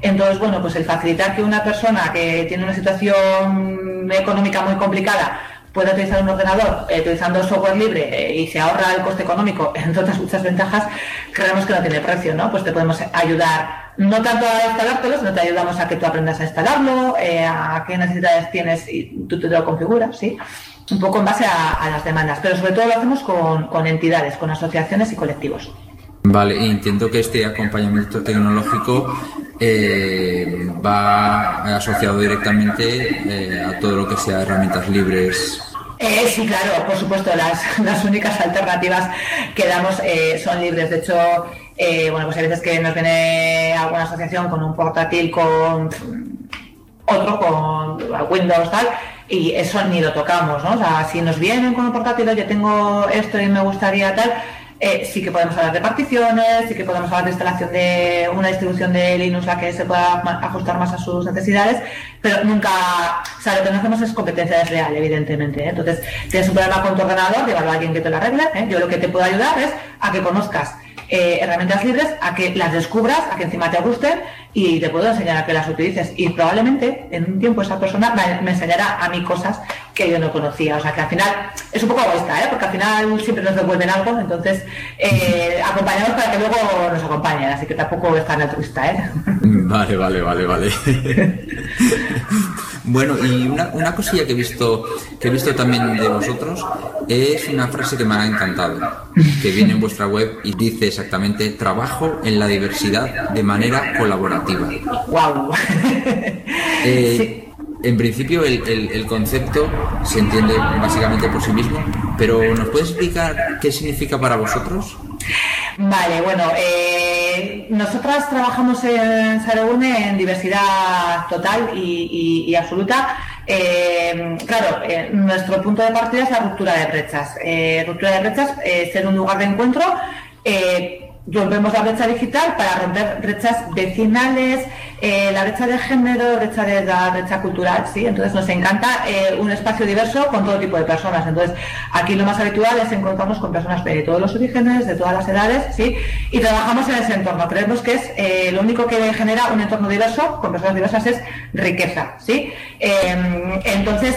Entonces, bueno, pues el facilitar que una persona que tiene una situación económica muy complicada puede utilizar un ordenador eh, utilizando software libre eh, y se ahorra el coste económico, entre otras muchas ventajas, creemos que no tiene precio, ¿no? Pues te podemos ayudar no tanto a instalártelo, sino te ayudamos a que tú aprendas a instalarlo, eh, a qué necesidades tienes y tú te lo configuras, ¿sí? Un poco en base a, las demandas, pero sobre todo lo hacemos con, entidades, con asociaciones y colectivos. Vale, entiendo que este acompañamiento tecnológico va asociado directamente a todo lo que sea herramientas libres eh, sí, claro, por supuesto, las, las únicas alternativas que damos eh, son libres. De hecho, eh, bueno, pues hay veces que nos viene alguna asociación con un portátil con otro, con Windows tal, y eso ni lo tocamos, ¿no? O sea, si nos vienen con un portátil, yo tengo esto y me gustaría tal, eh, sí que podemos hablar de particiones, sí que podemos hablar de instalación de una distribución de Linux la que se pueda ajustar más a sus necesidades, pero nunca, o lo que no hacemos es competencia real, evidentemente. ¿eh? Entonces, tienes un problema con tu ordenador, llevarlo a alguien que te lo arregle. ¿eh? Yo lo que te puedo ayudar es a que conozcas herramientas libres, a que las descubras, a que encima te gusten y te puedo enseñar a que las utilices. Y probablemente en un tiempo esa persona me enseñará a mí cosas que yo no conocía. O sea que al final es un poco egoísta, ¿eh? porque al final siempre nos devuelven algo, entonces eh, acompañamos para que luego nos acompañen, así que tampoco es tan altruista. ¿eh? Vale, vale, vale, vale. bueno, y una, una, cosilla que he visto que he visto también de vosotros es una frase que me ha encantado, que viene en vuestra web y dice exactamente trabajo en la diversidad de manera colaborativa. Wow. Eh, en principio el, concepto se entiende básicamente por sí mismo, pero ¿nos puedes explicar qué significa para vosotros? Vale, bueno, eh, nosotras trabajamos en Saregune en diversidad total y, absoluta. Eh, claro, eh, nuestro punto de partida es la ruptura de brechas. ruptura de brechas es ser un lugar de encuentro rompemos la brecha digital para romper brechas vecinales, eh, la brecha de género, brecha de la brecha cultural, ¿sí? Entonces nos encanta eh, un espacio diverso con todo tipo de personas. Entonces aquí lo más habitual es encontrarnos con personas de todos los orígenes, de todas las edades, ¿sí? Y trabajamos en ese entorno. Creemos que es eh, lo único que genera un entorno diverso con personas diversas es riqueza, ¿sí? Entonces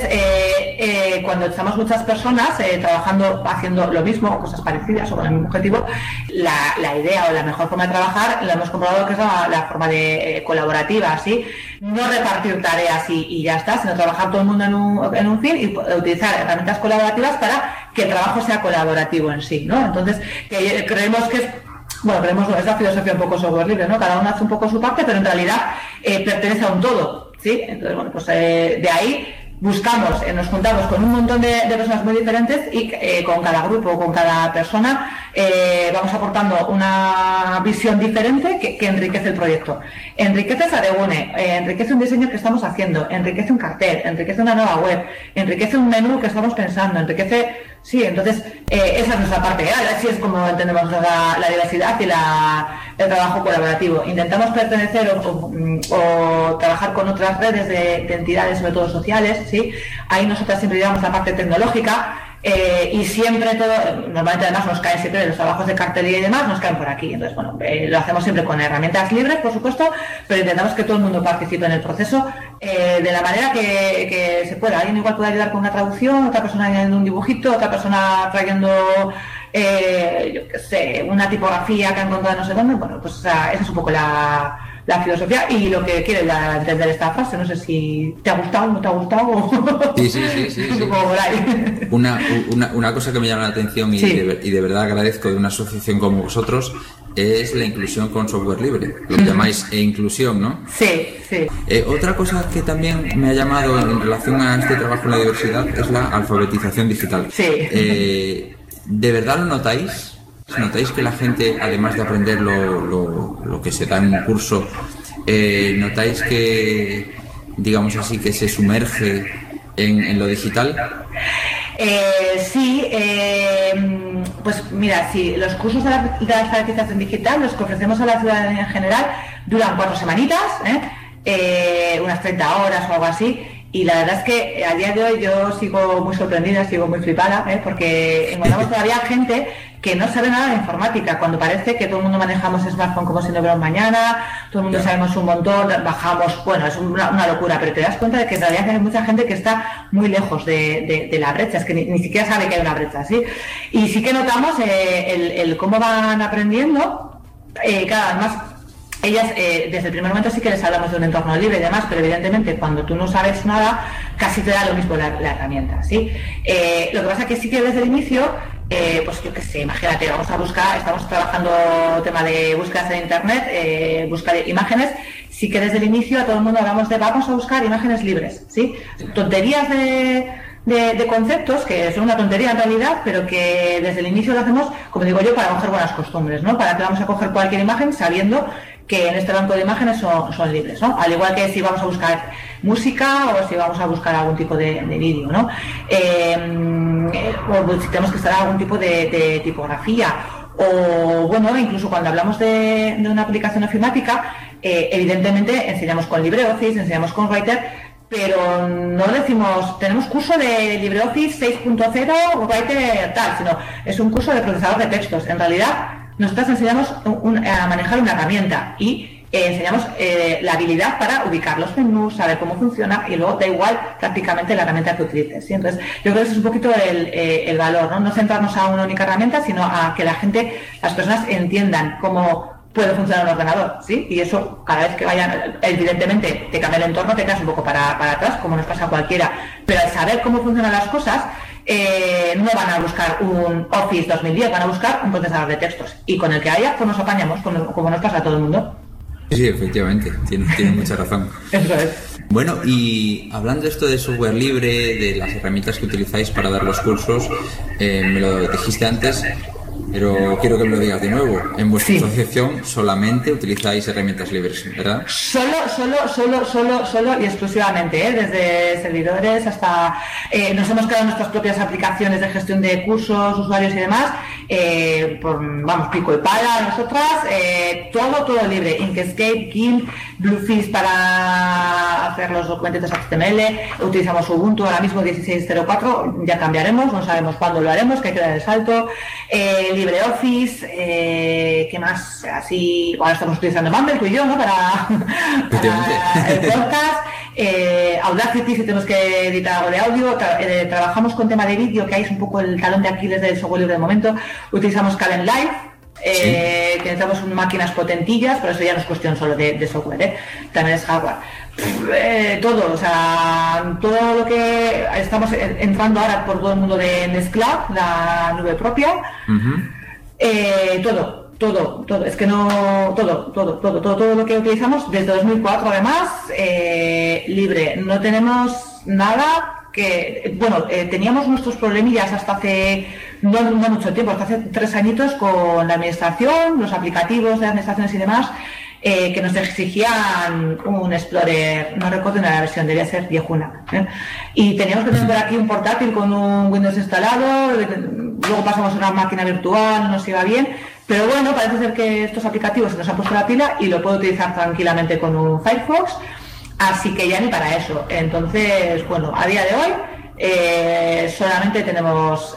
cuando estamos muchas personas trabajando, haciendo lo mismo o cosas parecidas o con el mismo objetivo, la, la idea o la mejor forma de trabajar, lo hemos comprobado que es la, forma de eh, colaborativa, ¿sí? No repartir tareas y, ya está, sino trabajar todo el mundo en un, en un fin y utilizar herramientas colaborativas para que el trabajo sea colaborativo en sí, ¿no? Entonces, creemos que es bueno, creemos, es la filosofía un poco software libre, ¿no? Cada uno hace un poco su parte, pero en realidad eh, pertenece a un todo, ¿sí? Entonces, bueno, pues eh, de ahí buscamos, eh, nos juntamos con un montón de, personas muy diferentes y eh, con cada grupo, con cada persona, eh, vamos aportando una visión diferente que, enriquece el proyecto. Enriquece Saregune, enriquece un diseño que estamos haciendo, enriquece un cartel, enriquece una nueva web, enriquece un menú que estamos pensando, enriquece Sí, entonces esa es nuestra parte así es como entendemos la, diversidad y el trabajo colaborativo. Intentamos pertenecer o, trabajar con otras redes de, entidades, sobre todo sociales, ¿sí? Ahí nosotras siempre llevamos la parte tecnológica eh, y siempre todo, normalmente además nos caen siempre los trabajos de cartelía y demás, nos caen por aquí. Entonces, bueno, eh, lo hacemos siempre con herramientas libres, por supuesto, pero intentamos que todo el mundo participe en el proceso eh, de la manera que, se pueda. Alguien igual puede ayudar con una traducción, otra persona añadiendo un dibujito, otra persona trayendo, yo qué sé, una tipografía que ha encontrado no sé dónde. Bueno, pues esa es un poco la la filosofía y lo que quiere entender esta fase. No sé si te ha gustado, o no te ha gustado. Sí, sí, sí. sí, Una, una, una, cosa que me llama la atención y, de, y de verdad agradezco de una asociación como vosotros es la inclusión con software libre, lo que llamáis e inclusión, ¿no? Sí, sí. Eh, otra cosa que también me ha llamado en relación a este trabajo en la diversidad es la alfabetización digital. Sí. Eh, ¿De verdad lo notáis? ¿Notáis que la gente, además de aprender lo, que se da en un curso, eh, notáis que, digamos así, que se sumerge en, lo digital? Eh, sí, eh, pues mira, sí, los cursos de la, de alfabetización digital, los que ofrecemos a la ciudadanía en general, duran cuatro semanitas, unas 30 horas o algo así. Y la verdad es que a día de hoy yo sigo muy sorprendida, sigo muy flipada, porque encontramos todavía gente que no sabe nada de informática, cuando parece que todo el mundo manejamos smartphone como si no hubiera mañana, todo el mundo sabemos un montón, bajamos, bueno, es una, locura, pero te das cuenta de que en realidad hay mucha gente que está muy lejos de, la brecha, es que ni, siquiera sabe que hay una brecha, ¿sí? Y sí que notamos eh, el, cómo van aprendiendo, eh, cada vez más ellas eh, desde el primer momento sí que les hablamos de un entorno libre y demás, pero evidentemente cuando tú no sabes nada, casi te da lo mismo la, herramienta, ¿sí? lo que pasa es que sí que desde el inicio eh, pues yo qué sé, imagínate, vamos a buscar, estamos trabajando tema de búsquedas en internet, eh, buscar imágenes, sí que desde el inicio a todo el mundo hablamos de vamos a buscar imágenes libres, ¿sí? Tonterías de, de, conceptos que son una tontería en realidad, pero que desde el inicio lo hacemos, como digo yo, para coger buenas costumbres, ¿no? Para que vamos a coger cualquier imagen sabiendo que en este banco de imágenes son, libres, ¿no? Al igual que si vamos a buscar música o si vamos a buscar algún tipo de, vídeo, ¿no? Em, o si tenemos que instalar algún tipo de, tipografía o, bueno, incluso cuando hablamos de, una aplicación ofimática, eh, evidentemente enseñamos con LibreOffice, enseñamos con Writer, pero no decimos, tenemos curso de LibreOffice 6.0 Writer tal, sino es un curso de procesador de textos. En realidad, nosotros enseñamos a manejar una herramienta y eh, enseñamos eh, la habilidad para ubicar los menús, saber cómo funciona y luego da igual prácticamente la herramienta que utilices. Entonces, yo creo que ese es un poquito eh, el, valor, ¿no? no centrarnos a una única herramienta, sino a que la gente, las personas entiendan cómo puede funcionar un ordenador, ¿sí? Y eso, cada vez que vayan, evidentemente, te cambia el entorno, te quedas un poco para, para atrás, como nos pasa a cualquiera, pero al saber cómo funcionan las cosas, eh, no van a buscar un Office 2010, van a buscar un procesador de textos. Y con el que haya, pues nos apañamos, como nos pasa a todo el mundo. Sí, efectivamente, tiene, mucha razón. Eso es. Bueno, y hablando esto de software libre, de las herramientas que utilizáis para dar los cursos, eh, me lo dijiste antes, pero quiero que me lo digas de nuevo. En vuestra asociación solamente utilizáis herramientas libres, ¿verdad? Solo, solo, solo, solo, solo y exclusivamente, ¿eh? desde servidores hasta eh, nos hemos creado nuestras propias aplicaciones de gestión de cursos, usuarios y demás. Eh, por, vamos, pico y pala nosotras, todo, todo libre. Inkscape, GIMP, Bluefish para hacer los documentos HTML, utilizamos Ubuntu ahora mismo 16.04, ya cambiaremos, no sabemos cuándo lo haremos, que hay que dar el salto. LibreOffice, eh, ¿qué más? Así, ahora estamos utilizando Mumble, tú y yo, ¿no? Para, el podcast. Eh, Audacity, si tenemos que editar algo de audio. Eh, trabajamos con tema de vídeo, que ahí es un poco el talón de Aquiles del software libre de momento. Utilizamos Calend Live. Eh, que necesitamos máquinas potentillas, pero eso ya no es cuestión solo de, software, ¿eh? también es hardware. Eh, todo, o sea, todo lo que estamos entrando ahora por todo el mundo de Nextcloud, la nube propia, eh, todo, todo, todo, es que no, todo, todo, todo, todo, todo lo que utilizamos desde 2004 además, libre, no tenemos nada que, bueno, teníamos nuestros problemillas hasta hace no, no mucho tiempo, hasta hace tres añitos con la administración, los aplicativos de administraciones y demás, eh, que nos exigían un Explorer, no recuerdo una versión, debía ser viejuna. ¿eh? Y teníamos que tener aquí un portátil con un Windows instalado, luego pasamos a una máquina virtual, no nos iba bien, pero bueno, parece ser que estos aplicativos se nos han puesto la pila y lo puedo utilizar tranquilamente con un Firefox, así que ya ni para eso. Entonces, bueno, a día de hoy eh, solamente tenemos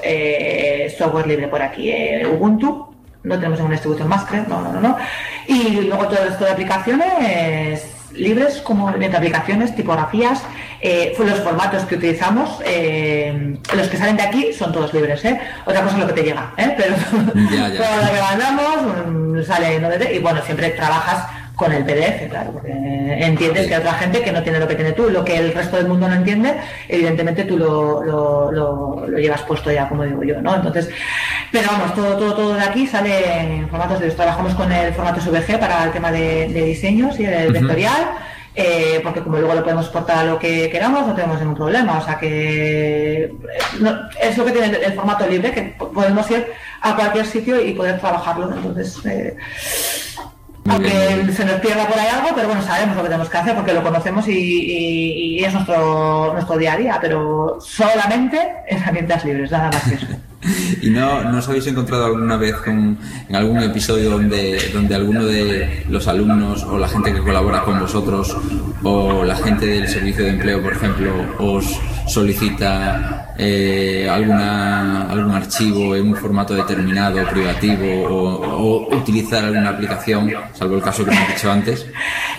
software libre por aquí, Ubuntu, no tenemos ninguna distribución más, creo, no, no, no, no. Y luego todo esto de aplicaciones libres, como de aplicaciones, tipografías, eh, los formatos que utilizamos, eh, los que salen de aquí son todos libres, ¿eh? Otra cosa es lo que te llega, ¿eh? Pero todo lo que mandamos mm, sale no y bueno, siempre trabajas con el PDF, claro, porque entiendes que hay otra gente que no tiene lo que tiene tú, lo que el resto del mundo no entiende, evidentemente tú lo, lo, lo, llevas puesto ya, como digo yo, ¿no? Entonces, pero vamos, todo, todo, todo de aquí sale en formatos de trabajamos con el formato SVG para el tema de, diseños y el vectorial. Eh, porque como luego lo podemos exportar a lo que queramos, no tenemos ningún problema. O sea que es lo que tiene el, formato libre, que podemos ir a cualquier sitio y poder trabajarlo. Entonces, eh, aunque se nos pierda por ahí algo, pero bueno, sabemos lo que tenemos que hacer porque lo conocemos y, es nuestro, nuestro día a día, pero solamente herramientas libres, nada más que eso. ¿Y no, no os habéis encontrado alguna vez con, en algún episodio donde, donde alguno de los alumnos o la gente que colabora con vosotros o la gente del servicio de empleo, por ejemplo, os solicita eh, alguna, algún archivo en un formato determinado, privativo, o, utilizar alguna aplicación, salvo el caso que hemos dicho antes?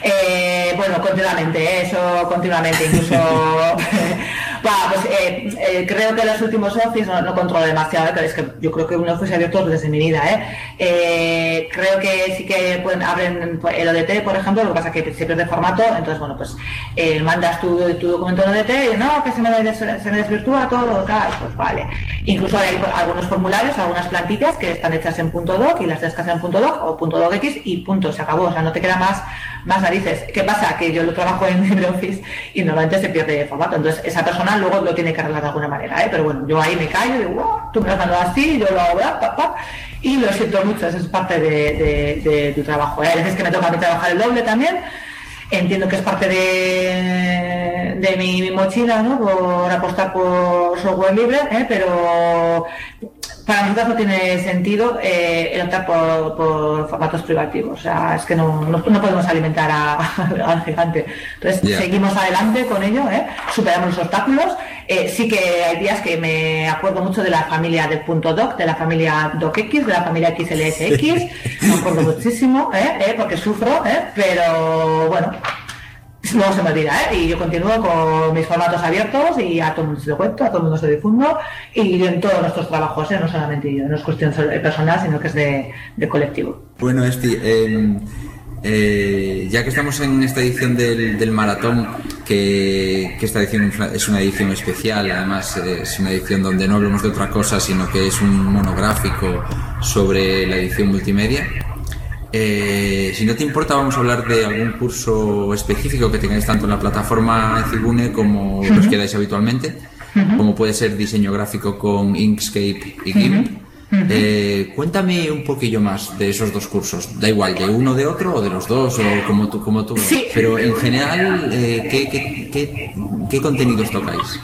Eh, bueno, continuamente, eso continuamente, incluso pues, eh, eh, creo que los últimos Office no, controlo demasiado, pero es que yo creo que un Office abierto desde mi vida. ¿eh? creo que sí que pueden, abren el ODT, por ejemplo, lo que pasa es que se pierde formato, entonces, bueno, pues mandas tu, documento en ODT y no, que se me, desvirtúa todo, tal, pues vale. Incluso hay algunos formularios, algunas plantillas que están hechas en punto .doc y las descargas en punto .doc o punto .docx y punto, se acabó, o sea, no te queda más, más narices. ¿Qué pasa? Que yo lo trabajo en LibreOffice y normalmente se pierde formato, entonces esa persona luego lo tiene que arreglar de alguna manera, ¿eh? pero bueno, yo ahí me callo digo, tú me has mandado así, yo lo hago, y lo siento mucho, eso es parte de, tu trabajo. ¿eh? A veces que me toca mí trabajar el doble también, entiendo que es parte de, de mi, mochila, ¿no? Por apostar por software libre, ¿eh? pero para nosotros no tiene sentido eh, el optar por, formatos privativos. O sea, es que no, no, podemos alimentar al gigante. Entonces, seguimos adelante con ello, ¿eh? superamos los obstáculos. Eh, sí que hay días que me acuerdo mucho de la familia del punto doc, de la familia docx, de la familia XLSX. me acuerdo muchísimo, ¿eh? porque sufro, pero bueno, luego se me olvida, ¿eh? Y yo continúo con mis formatos abiertos y a todo el mundo se lo cuento, a todo el mundo se lo difundo y en todos nuestros trabajos, ¿eh? No solamente yo, no es cuestión personal, sino que es de, colectivo. Bueno, Esti, em, eh, ya que estamos en esta edición del, maratón, que, esta edición es una edición especial, además eh, es una edición donde no hablamos de otra cosa, sino que es un monográfico sobre la edición multimedia. Eh, si no te importa, vamos a hablar de algún curso específico que tengáis tanto en la plataforma Cibune como los que dais habitualmente, como puede ser diseño gráfico con Inkscape y GIMP. Eh, cuéntame un poquillo más de esos dos cursos. Da igual, de uno, de otro, o de los dos, o como tú, como tú. Pero en general, eh, ¿qué, qué, qué, qué contenidos tocáis?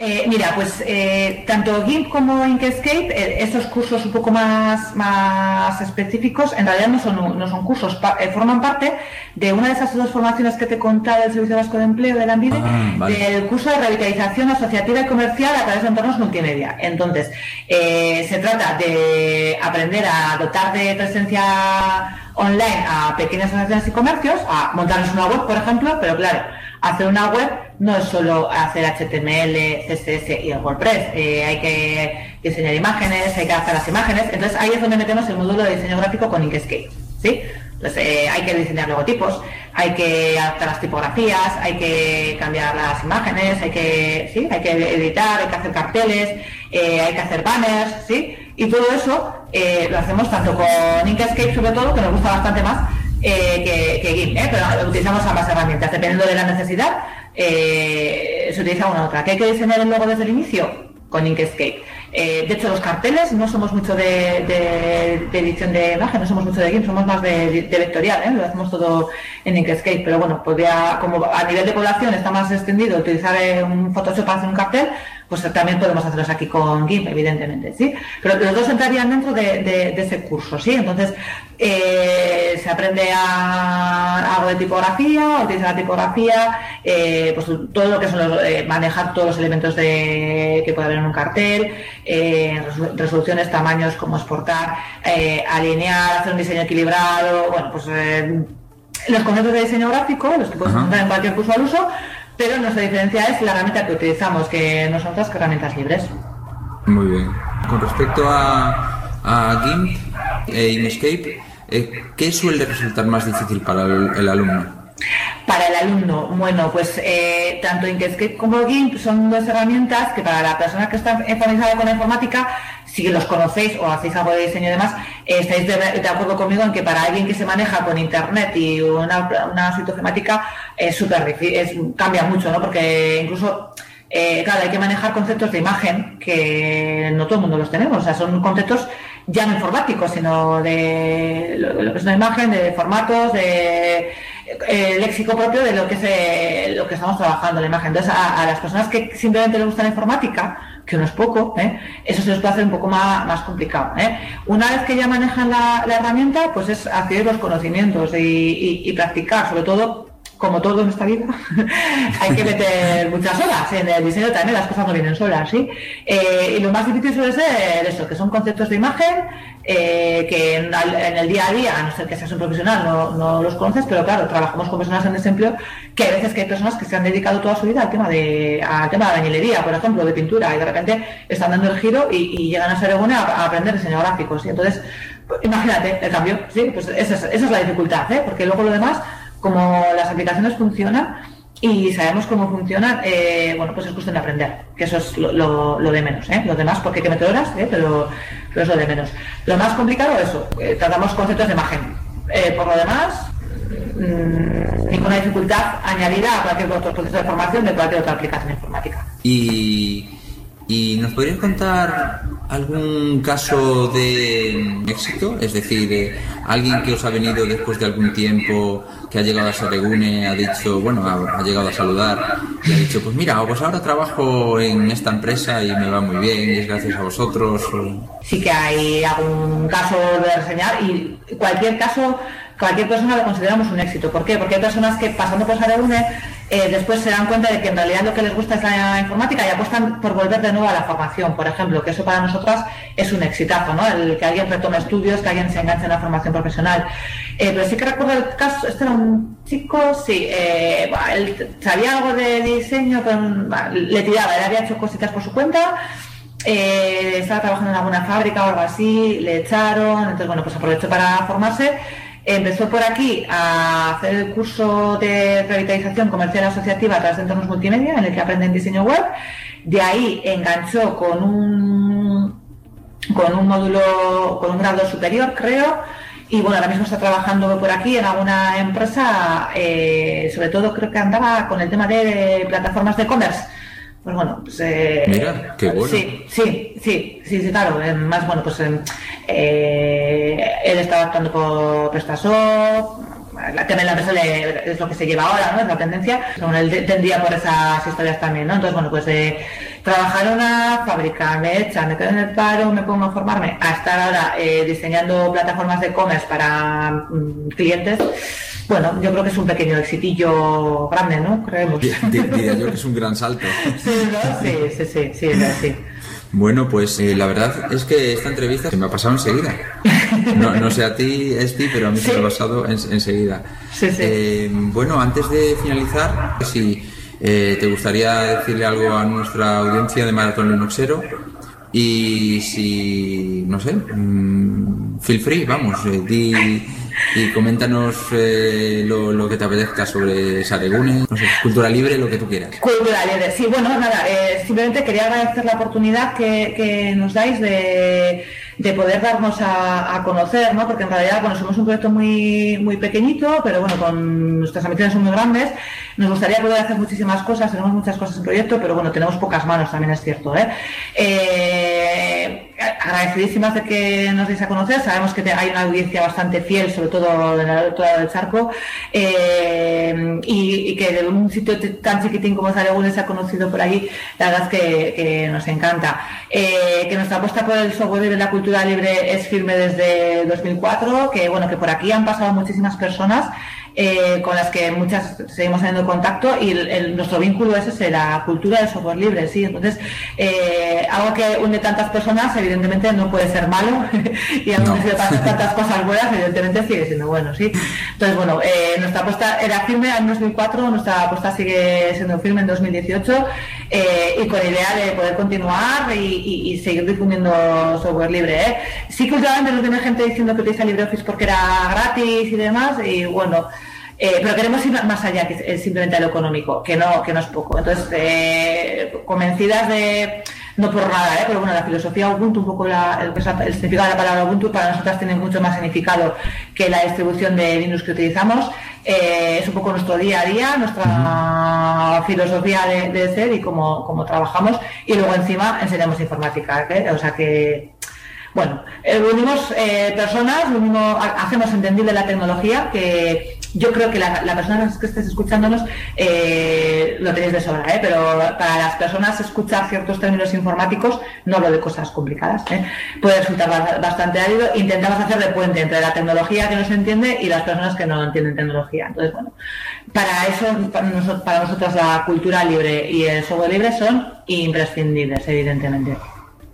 Eh, mira, pues eh, tanto GIMP como Inkscape, eh, estos cursos un poco más, más específicos, en realidad no son, no son cursos, forman parte de una de esas dos formaciones que te he contado del Servicio Vasco de Empleo de la ANVIDE, ah, del curso de revitalización asociativa y comercial a través de entornos multimedia. Entonces, se trata de aprender a dotar de presencia online a pequeñas asociaciones y comercios, a montarles una web, por ejemplo, pero claro, hacer una web no es solo hacer HTML, CSS y WordPress, eh, hay que diseñar imágenes, hay que hacer las imágenes, entonces ahí es donde metemos el módulo de diseño gráfico con Inkscape, ¿sí? Entonces eh, hay que diseñar logotipos, hay que adaptar las tipografías, hay que cambiar las imágenes, hay que, ¿sí? hay que editar, hay que hacer carteles, eh, hay que hacer banners, ¿sí? Y todo eso lo hacemos tanto con Inkscape sobre todo, que nos gusta bastante más, que, que GIMP, pero utilizamos ambas herramientas, dependiendo de la necesidad, eh, se utiliza una u otra. ¿Que hay que diseñar el logo desde el inicio? Con Inkscape. Eh, de hecho, los carteles no somos mucho de, edición de imagen, no somos mucho de GIMP, somos más de, vectorial, ¿eh? lo hacemos todo en Inkscape. Pero bueno, podría, como a nivel de población está más extendido utilizar un Photoshop para hacer un cartel, pues también podemos hacerlos aquí con GIMP, evidentemente, ¿sí? Pero los dos entrarían dentro de, ese curso, ¿sí? Entonces, eh, se aprende a algo de tipografía, utilizar la tipografía, eh, pues todo lo que son los, eh, manejar todos los elementos de, que puede haber en un cartel, resoluciones, tamaños, cómo exportar, alinear, hacer un diseño equilibrado, bueno, pues los conceptos de diseño gráfico, los que puedes encontrar en cualquier curso al uso, pero nuestra diferencia es la herramienta que utilizamos, que no son otras que herramientas libres. Muy bien. Con respecto a, a GIMP e Inkscape, eh, ¿qué suele resultar más difícil para el, alumno? Para el alumno, bueno, pues eh, tanto Inkscape como GIMP son dos herramientas que para la persona que está familiarizada con la informática si los conocéis o hacéis algo de diseño y demás, eh, estáis de, acuerdo conmigo en que para alguien que se maneja con Internet y una, una suite es súper difícil, cambia mucho, ¿no? Porque incluso, eh, claro, hay que manejar conceptos de imagen que no todo el mundo los tenemos, o sea, son conceptos ya no informáticos, sino de lo, que es una imagen, de formatos, de eh, léxico propio de lo que es lo que estamos trabajando, la imagen. Entonces, a, a las personas que simplemente les gusta la informática, que no es poco, ¿eh? eso se les puede hacer un poco más, más complicado. ¿eh? Una vez que ya manejan la, herramienta, pues es adquirir los conocimientos y, practicar, sobre todo como todo en esta vida, hay que meter muchas horas. En el diseño también las cosas no vienen solas, ¿sí? Eh, y lo más difícil suele ser eso, que son conceptos de imagen, eh, que en, el día a día, a no ser que seas un profesional, no, los conoces, pero claro, trabajamos con personas en desempleo, que hay veces que hay personas que se han dedicado toda su vida al tema de, al tema de bañilería, por ejemplo, de pintura, y de repente están dando el giro y, llegan a ser a, a aprender diseño gráfico, ¿sí? Entonces, pues, imagínate el cambio, ¿sí? Pues esa es, esa es la dificultad, ¿eh? Porque luego lo demás, como las aplicaciones funcionan, y sabemos cómo funcionan, eh, bueno, pues es cuestión de aprender, que eso es lo, de menos, ¿eh? Lo demás, porque hay que horas, ¿eh? pero, es lo de menos. Lo más complicado es eso, eh, tratamos conceptos de imagen. por lo demás, mmm, ninguna dificultad añadida a cualquier otro proceso de formación de cualquier otra aplicación informática. Y ¿Y nos podrías contar algún caso de éxito? Es decir, alguien que os ha venido después de algún tiempo, que ha llegado a Saregune, ha dicho, bueno, ha, llegado a saludar y ha dicho, pues mira, pues ahora trabajo en esta empresa y me va muy bien y es gracias a vosotros. Sí que hay algún caso de reseñar y cualquier caso cualquier persona lo consideramos un éxito. ¿Por qué? Porque hay personas que pasando por Saregune eh, después se dan cuenta de que en realidad lo que les gusta es la informática y apuestan por volver de nuevo a la formación, por ejemplo, que eso para nosotras es un exitazo, ¿no? El que alguien retome estudios, que alguien se enganche en la formación profesional. Eh, pero sí que recuerdo el caso, este era un chico, sí, eh, él sabía algo de diseño, pero le tiraba, él había hecho cositas por su cuenta, estaba trabajando en alguna fábrica o algo así, le echaron, entonces bueno, pues aprovechó para formarse Empezó por aquí a hacer el curso de revitalización comercial asociativa a través de entornos multimedia, en el que aprenden diseño web. De ahí enganchó con un, con un módulo, con un grado superior, creo, y bueno, ahora mismo está trabajando por aquí en alguna empresa, eh, sobre todo creo que andaba con el tema de plataformas de e-commerce. Pues bueno, pues... Eh, Mira, qué bueno. Sí, sí, sí, sí, sí claro. eh, más bueno, pues eh, él estaba actuando por PrestaShop, la de la empresa le- es lo que se lleva ahora, ¿no? Es la tendencia. Bueno, él te- tendría por esas historias también, ¿no? Entonces, bueno, pues de trabajar una fábrica, me echan, me quedo en el paro, me pongo a formarme, a estar ahora eh, diseñando plataformas de e-commerce para mm, clientes. Bueno, yo creo que es un pequeño exitillo grande, ¿no? Creemos. Di- di- Diría yo que es un gran salto. Sí, sí, sí, sí, sí, es así. Bueno, pues eh, la verdad es que esta entrevista se me ha pasado enseguida. No, no sé a ti, Esti, pero a mí se me ha pasado en- enseguida. Sí, sí. Eh, bueno, antes de finalizar, si eh, te gustaría decirle algo a nuestra audiencia de Maratón Linuxero y si, no sé, mm, feel free, vamos, eh, di y coméntanos eh, lo, que te apetezca sobre Saregune, cultura libre, lo que tú quieras. Cultura libre. Sí, bueno, nada, eh, simplemente quería agradecer la oportunidad que, que nos dais de, de poder darnos a, a conocer, ¿no? Porque en realidad, bueno, somos un proyecto muy, muy pequeñito, pero bueno, con nuestras ambiciones son muy grandes. Nos gustaría poder hacer muchísimas cosas, tenemos muchas cosas en proyecto, pero bueno, tenemos pocas manos, también es cierto, ¿eh? Eh, agradecidísimas de que nos deis a conocer, sabemos que hay una audiencia bastante fiel, sobre todo en el otro lado del charco, eh, y, que de un sitio tan chiquitín como Zaregune se ha conocido por allí, la verdad es que, que nos encanta. Eh, que nuestra apuesta por el software libre y la cultura libre es firme desde 2004, que bueno, que por aquí han pasado muchísimas personas, eh, con las que muchas seguimos teniendo contacto y el- el- nuestro vínculo es ese, la cultura del software libre, sí. Entonces, eh, algo que une tantas personas, evidentemente no puede ser malo y algo No. que sido tan- tantas cosas buenas, evidentemente sigue siendo bueno, sí. Entonces, bueno, eh, nuestra apuesta era firme en 2004, nuestra apuesta sigue siendo firme en 2018 eh, y con idea de poder continuar y, y- seguir difundiendo software libre. ¿eh? Sí que últimamente nos viene gente diciendo que utiliza LibreOffice porque era gratis y demás y bueno, eh, pero queremos ir más allá que es simplemente lo económico, que no, que no es poco. Entonces, eh, convencidas de, no por nada, ¿eh? pero bueno, la filosofía Ubuntu, un poco la- el, el significado de la palabra Ubuntu para nosotras tiene mucho más significado que la distribución de Linux que utilizamos. Eh, es un poco nuestro día a día, nuestra filosofía de, de ser y cómo, cómo trabajamos. Y luego encima enseñamos informática, ¿eh? o sea que bueno, eh, unimos eh, personas, unimos- ha- hacemos entendible la tecnología, que yo creo que la, la persona que estés escuchándonos eh, lo tenéis de sobra, ¿eh? pero para las personas escuchar ciertos términos informáticos, no hablo de cosas complicadas, ¿eh? puede resultar ba- bastante árido. Intentamos hacer de puente entre la tecnología que no se entiende y las personas que no entienden tecnología. Entonces, bueno, para eso, para, noso- para nosotros la cultura libre y el software libre son imprescindibles, evidentemente.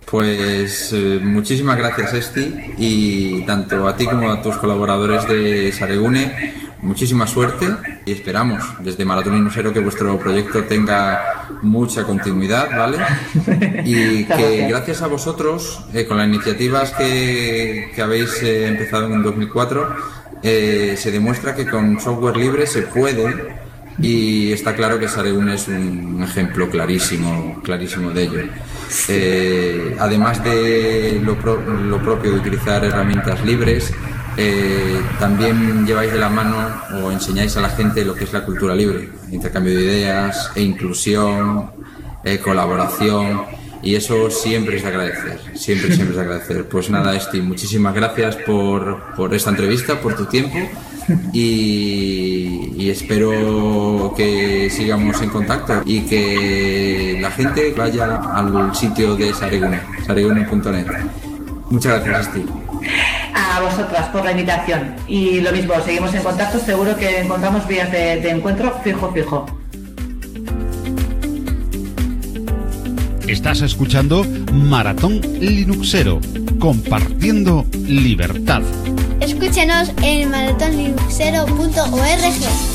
Pues eh, muchísimas gracias Esti y tanto a ti como a tus colaboradores de Saregune muchísima suerte y esperamos desde Maratón Inusero que vuestro proyecto tenga mucha continuidad, ¿vale? Y que Gracias. a vosotros, eh, con las iniciativas que, que habéis eh, empezado en 2004, eh, se demuestra que con software libre se puede y está claro que Saregune es un ejemplo clarísimo, clarísimo de ello. Eh, además de lo, pro- lo propio de utilizar herramientas libres, eh, también lleváis de la mano o enseñáis a la gente lo que es la cultura libre, intercambio de ideas e inclusión, eh, colaboración. Y eso siempre es de agradecer, siempre, siempre es de agradecer. Pues nada, Esti, muchísimas gracias por, por esta entrevista, por tu tiempo y, y espero que sigamos en contacto y que la gente vaya al sitio de Saregune, saregune.net. Muchas gracias, Esti. A vosotras por la invitación. Y lo mismo, seguimos en contacto, seguro que encontramos vías de, de encuentro fijo, fijo. Estás escuchando Maratón Linuxero, compartiendo libertad. Escúchenos en maratonlinuxero.org.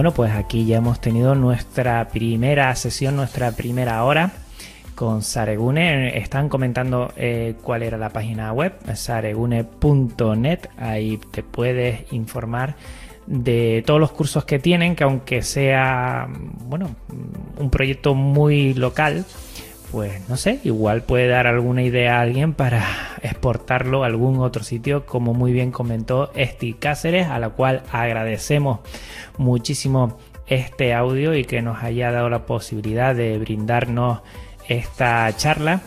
Bueno, pues aquí ya hemos tenido nuestra primera sesión, nuestra primera hora con Saregune. Están comentando eh, cuál era la página web, saregune.net. Ahí te puedes informar de todos los cursos que tienen, que aunque sea, bueno, un proyecto muy local, pues no sé, igual puede dar alguna idea a alguien para exportarlo a algún otro sitio, como muy bien comentó Esti Cáceres, a la cual agradecemos muchísimo este audio y que nos haya dado la posibilidad de brindarnos esta charla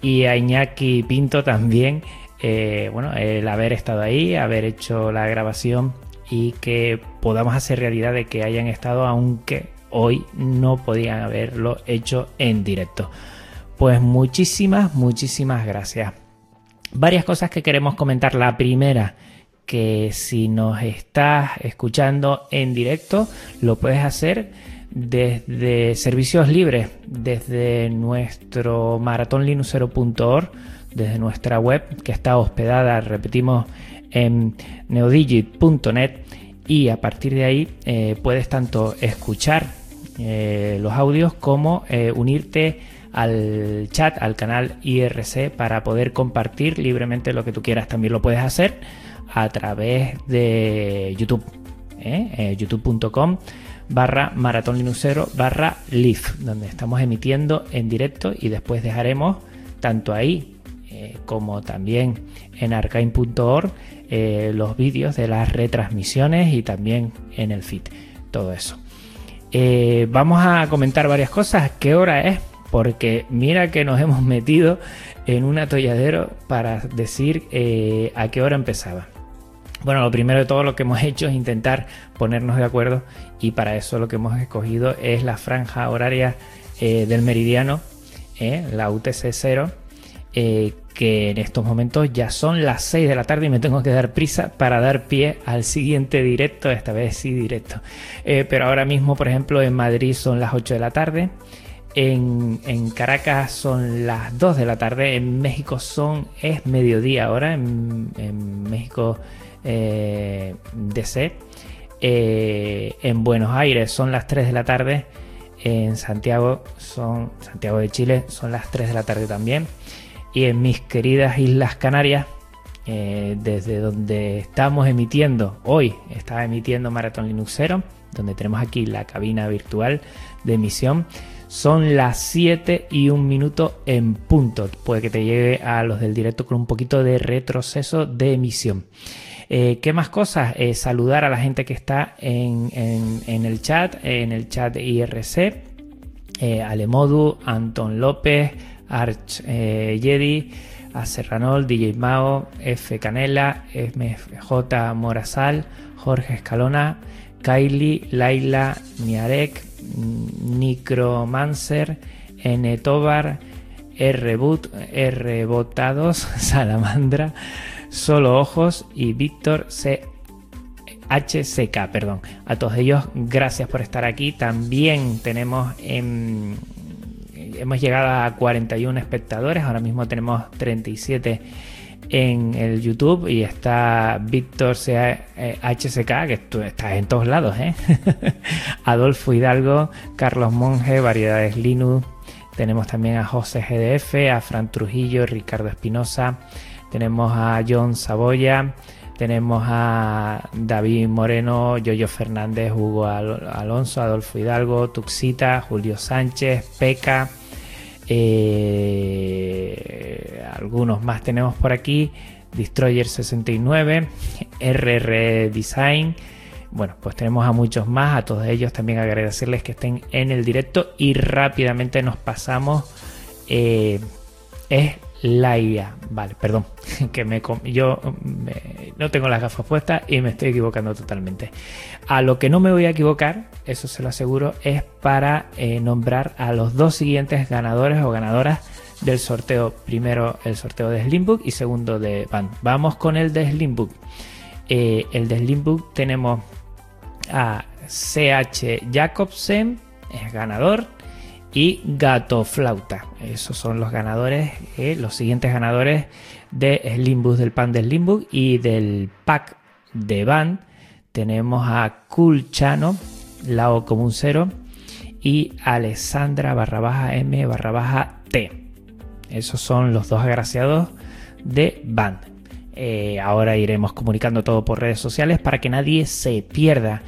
y a Iñaki Pinto también, eh, bueno, el haber estado ahí, haber hecho la grabación y que podamos hacer realidad de que hayan estado aunque hoy no podían haberlo hecho en directo. Pues muchísimas, muchísimas gracias. Varias cosas que queremos comentar. La primera, que si nos estás escuchando en directo, lo puedes hacer desde servicios libres, desde nuestro maratonlinuxero.org, desde nuestra web que está hospedada, repetimos, en neodigit.net y a partir de ahí eh, puedes tanto escuchar eh, los audios como eh, unirte al chat, al canal IRC para poder compartir libremente lo que tú quieras. También lo puedes hacer a través de YouTube, youtube.com barra maratón barra live, donde estamos emitiendo en directo y después dejaremos tanto ahí como también en arcane.org eh, los vídeos de las retransmisiones y también en el feed. Todo eso. Eh, vamos a comentar varias cosas. ¿Qué hora es? Porque mira que nos hemos metido en un atolladero para decir eh, a qué hora empezaba. Bueno, lo primero de todo lo que hemos hecho es intentar ponernos de acuerdo y para eso lo que hemos escogido es la franja horaria del meridiano, la UTC 0, que en estos momentos ya son las 6 de la tarde y me tengo que dar prisa para dar pie al siguiente directo, esta vez sí directo. Eh, pero ahora mismo, por ejemplo, en Madrid son las 8 de la tarde, en, Caracas son las 2 de la tarde, en México son es mediodía ahora, en, México eh, DC, eh, en Buenos Aires son las 3 de la tarde, en Santiago son Santiago de Chile son las 3 de la tarde también y en mis queridas Islas Canarias, eh, desde donde estamos emitiendo, hoy estaba emitiendo Maratón Linuxero, donde tenemos aquí la cabina virtual de emisión. Son las 7 y un minuto en punto. Puede que te llegue a los del directo con un poquito de retroceso de emisión. Eh, ¿Qué más cosas? Eh, saludar a la gente que está en, el chat, en el chat IRC. Alemodu, Anton López, Arch eh, Jedi, a Serranol, DJ Mao, F Canela, MJ Morazal, Jorge Escalona, Kylie, Laila, Niarek, Necromancer, N Tobar, R Boot, R Botados, Salamandra, Solo Ojos y Víctor C. HCK, perdón. A todos ellos, gracias por estar aquí. También tenemos en hemos llegado a 41 espectadores, ahora mismo tenemos 37 en el YouTube y está Víctor HCK, que tú estás en todos lados, ¿eh? Adolfo Hidalgo, Carlos Monge, Variedades Linux, tenemos también a José GDF, a Fran Trujillo, Ricardo Espinosa, tenemos a John Saboya, tenemos a David Moreno, Yoyo Fernández, Hugo Alonso, Adolfo Hidalgo, Tuxita, Julio Sánchez, Peca, eh, algunos más tenemos por aquí. Destroyer 69, RR Design. Bueno, pues tenemos a muchos más, a todos ellos también agradecerles que estén en el directo y rápidamente nos pasamos. Eh, es la IA. Vale, perdón, que me yo no tengo las gafas puestas y me estoy equivocando totalmente. A lo que no me voy a equivocar, eso se lo aseguro, es para eh, nombrar a los dos siguientes ganadores o ganadoras del sorteo. Primero el sorteo de Slimbook y segundo de Van. Vamos con el de Slimbook. Eh, el de Slimbook tenemos a CH Jacobsen, es ganador y Gato Flauta. Esos son los ganadores, eh, los siguientes ganadores de Slimbus, del pan de Slimbus y del pack de Van. Tenemos a Culchano, Lao Común Cero y Alessandra barra baja M barra baja T. Esos son los dos agraciados de Band. Eh, ahora iremos comunicando todo por redes sociales para que nadie se pierda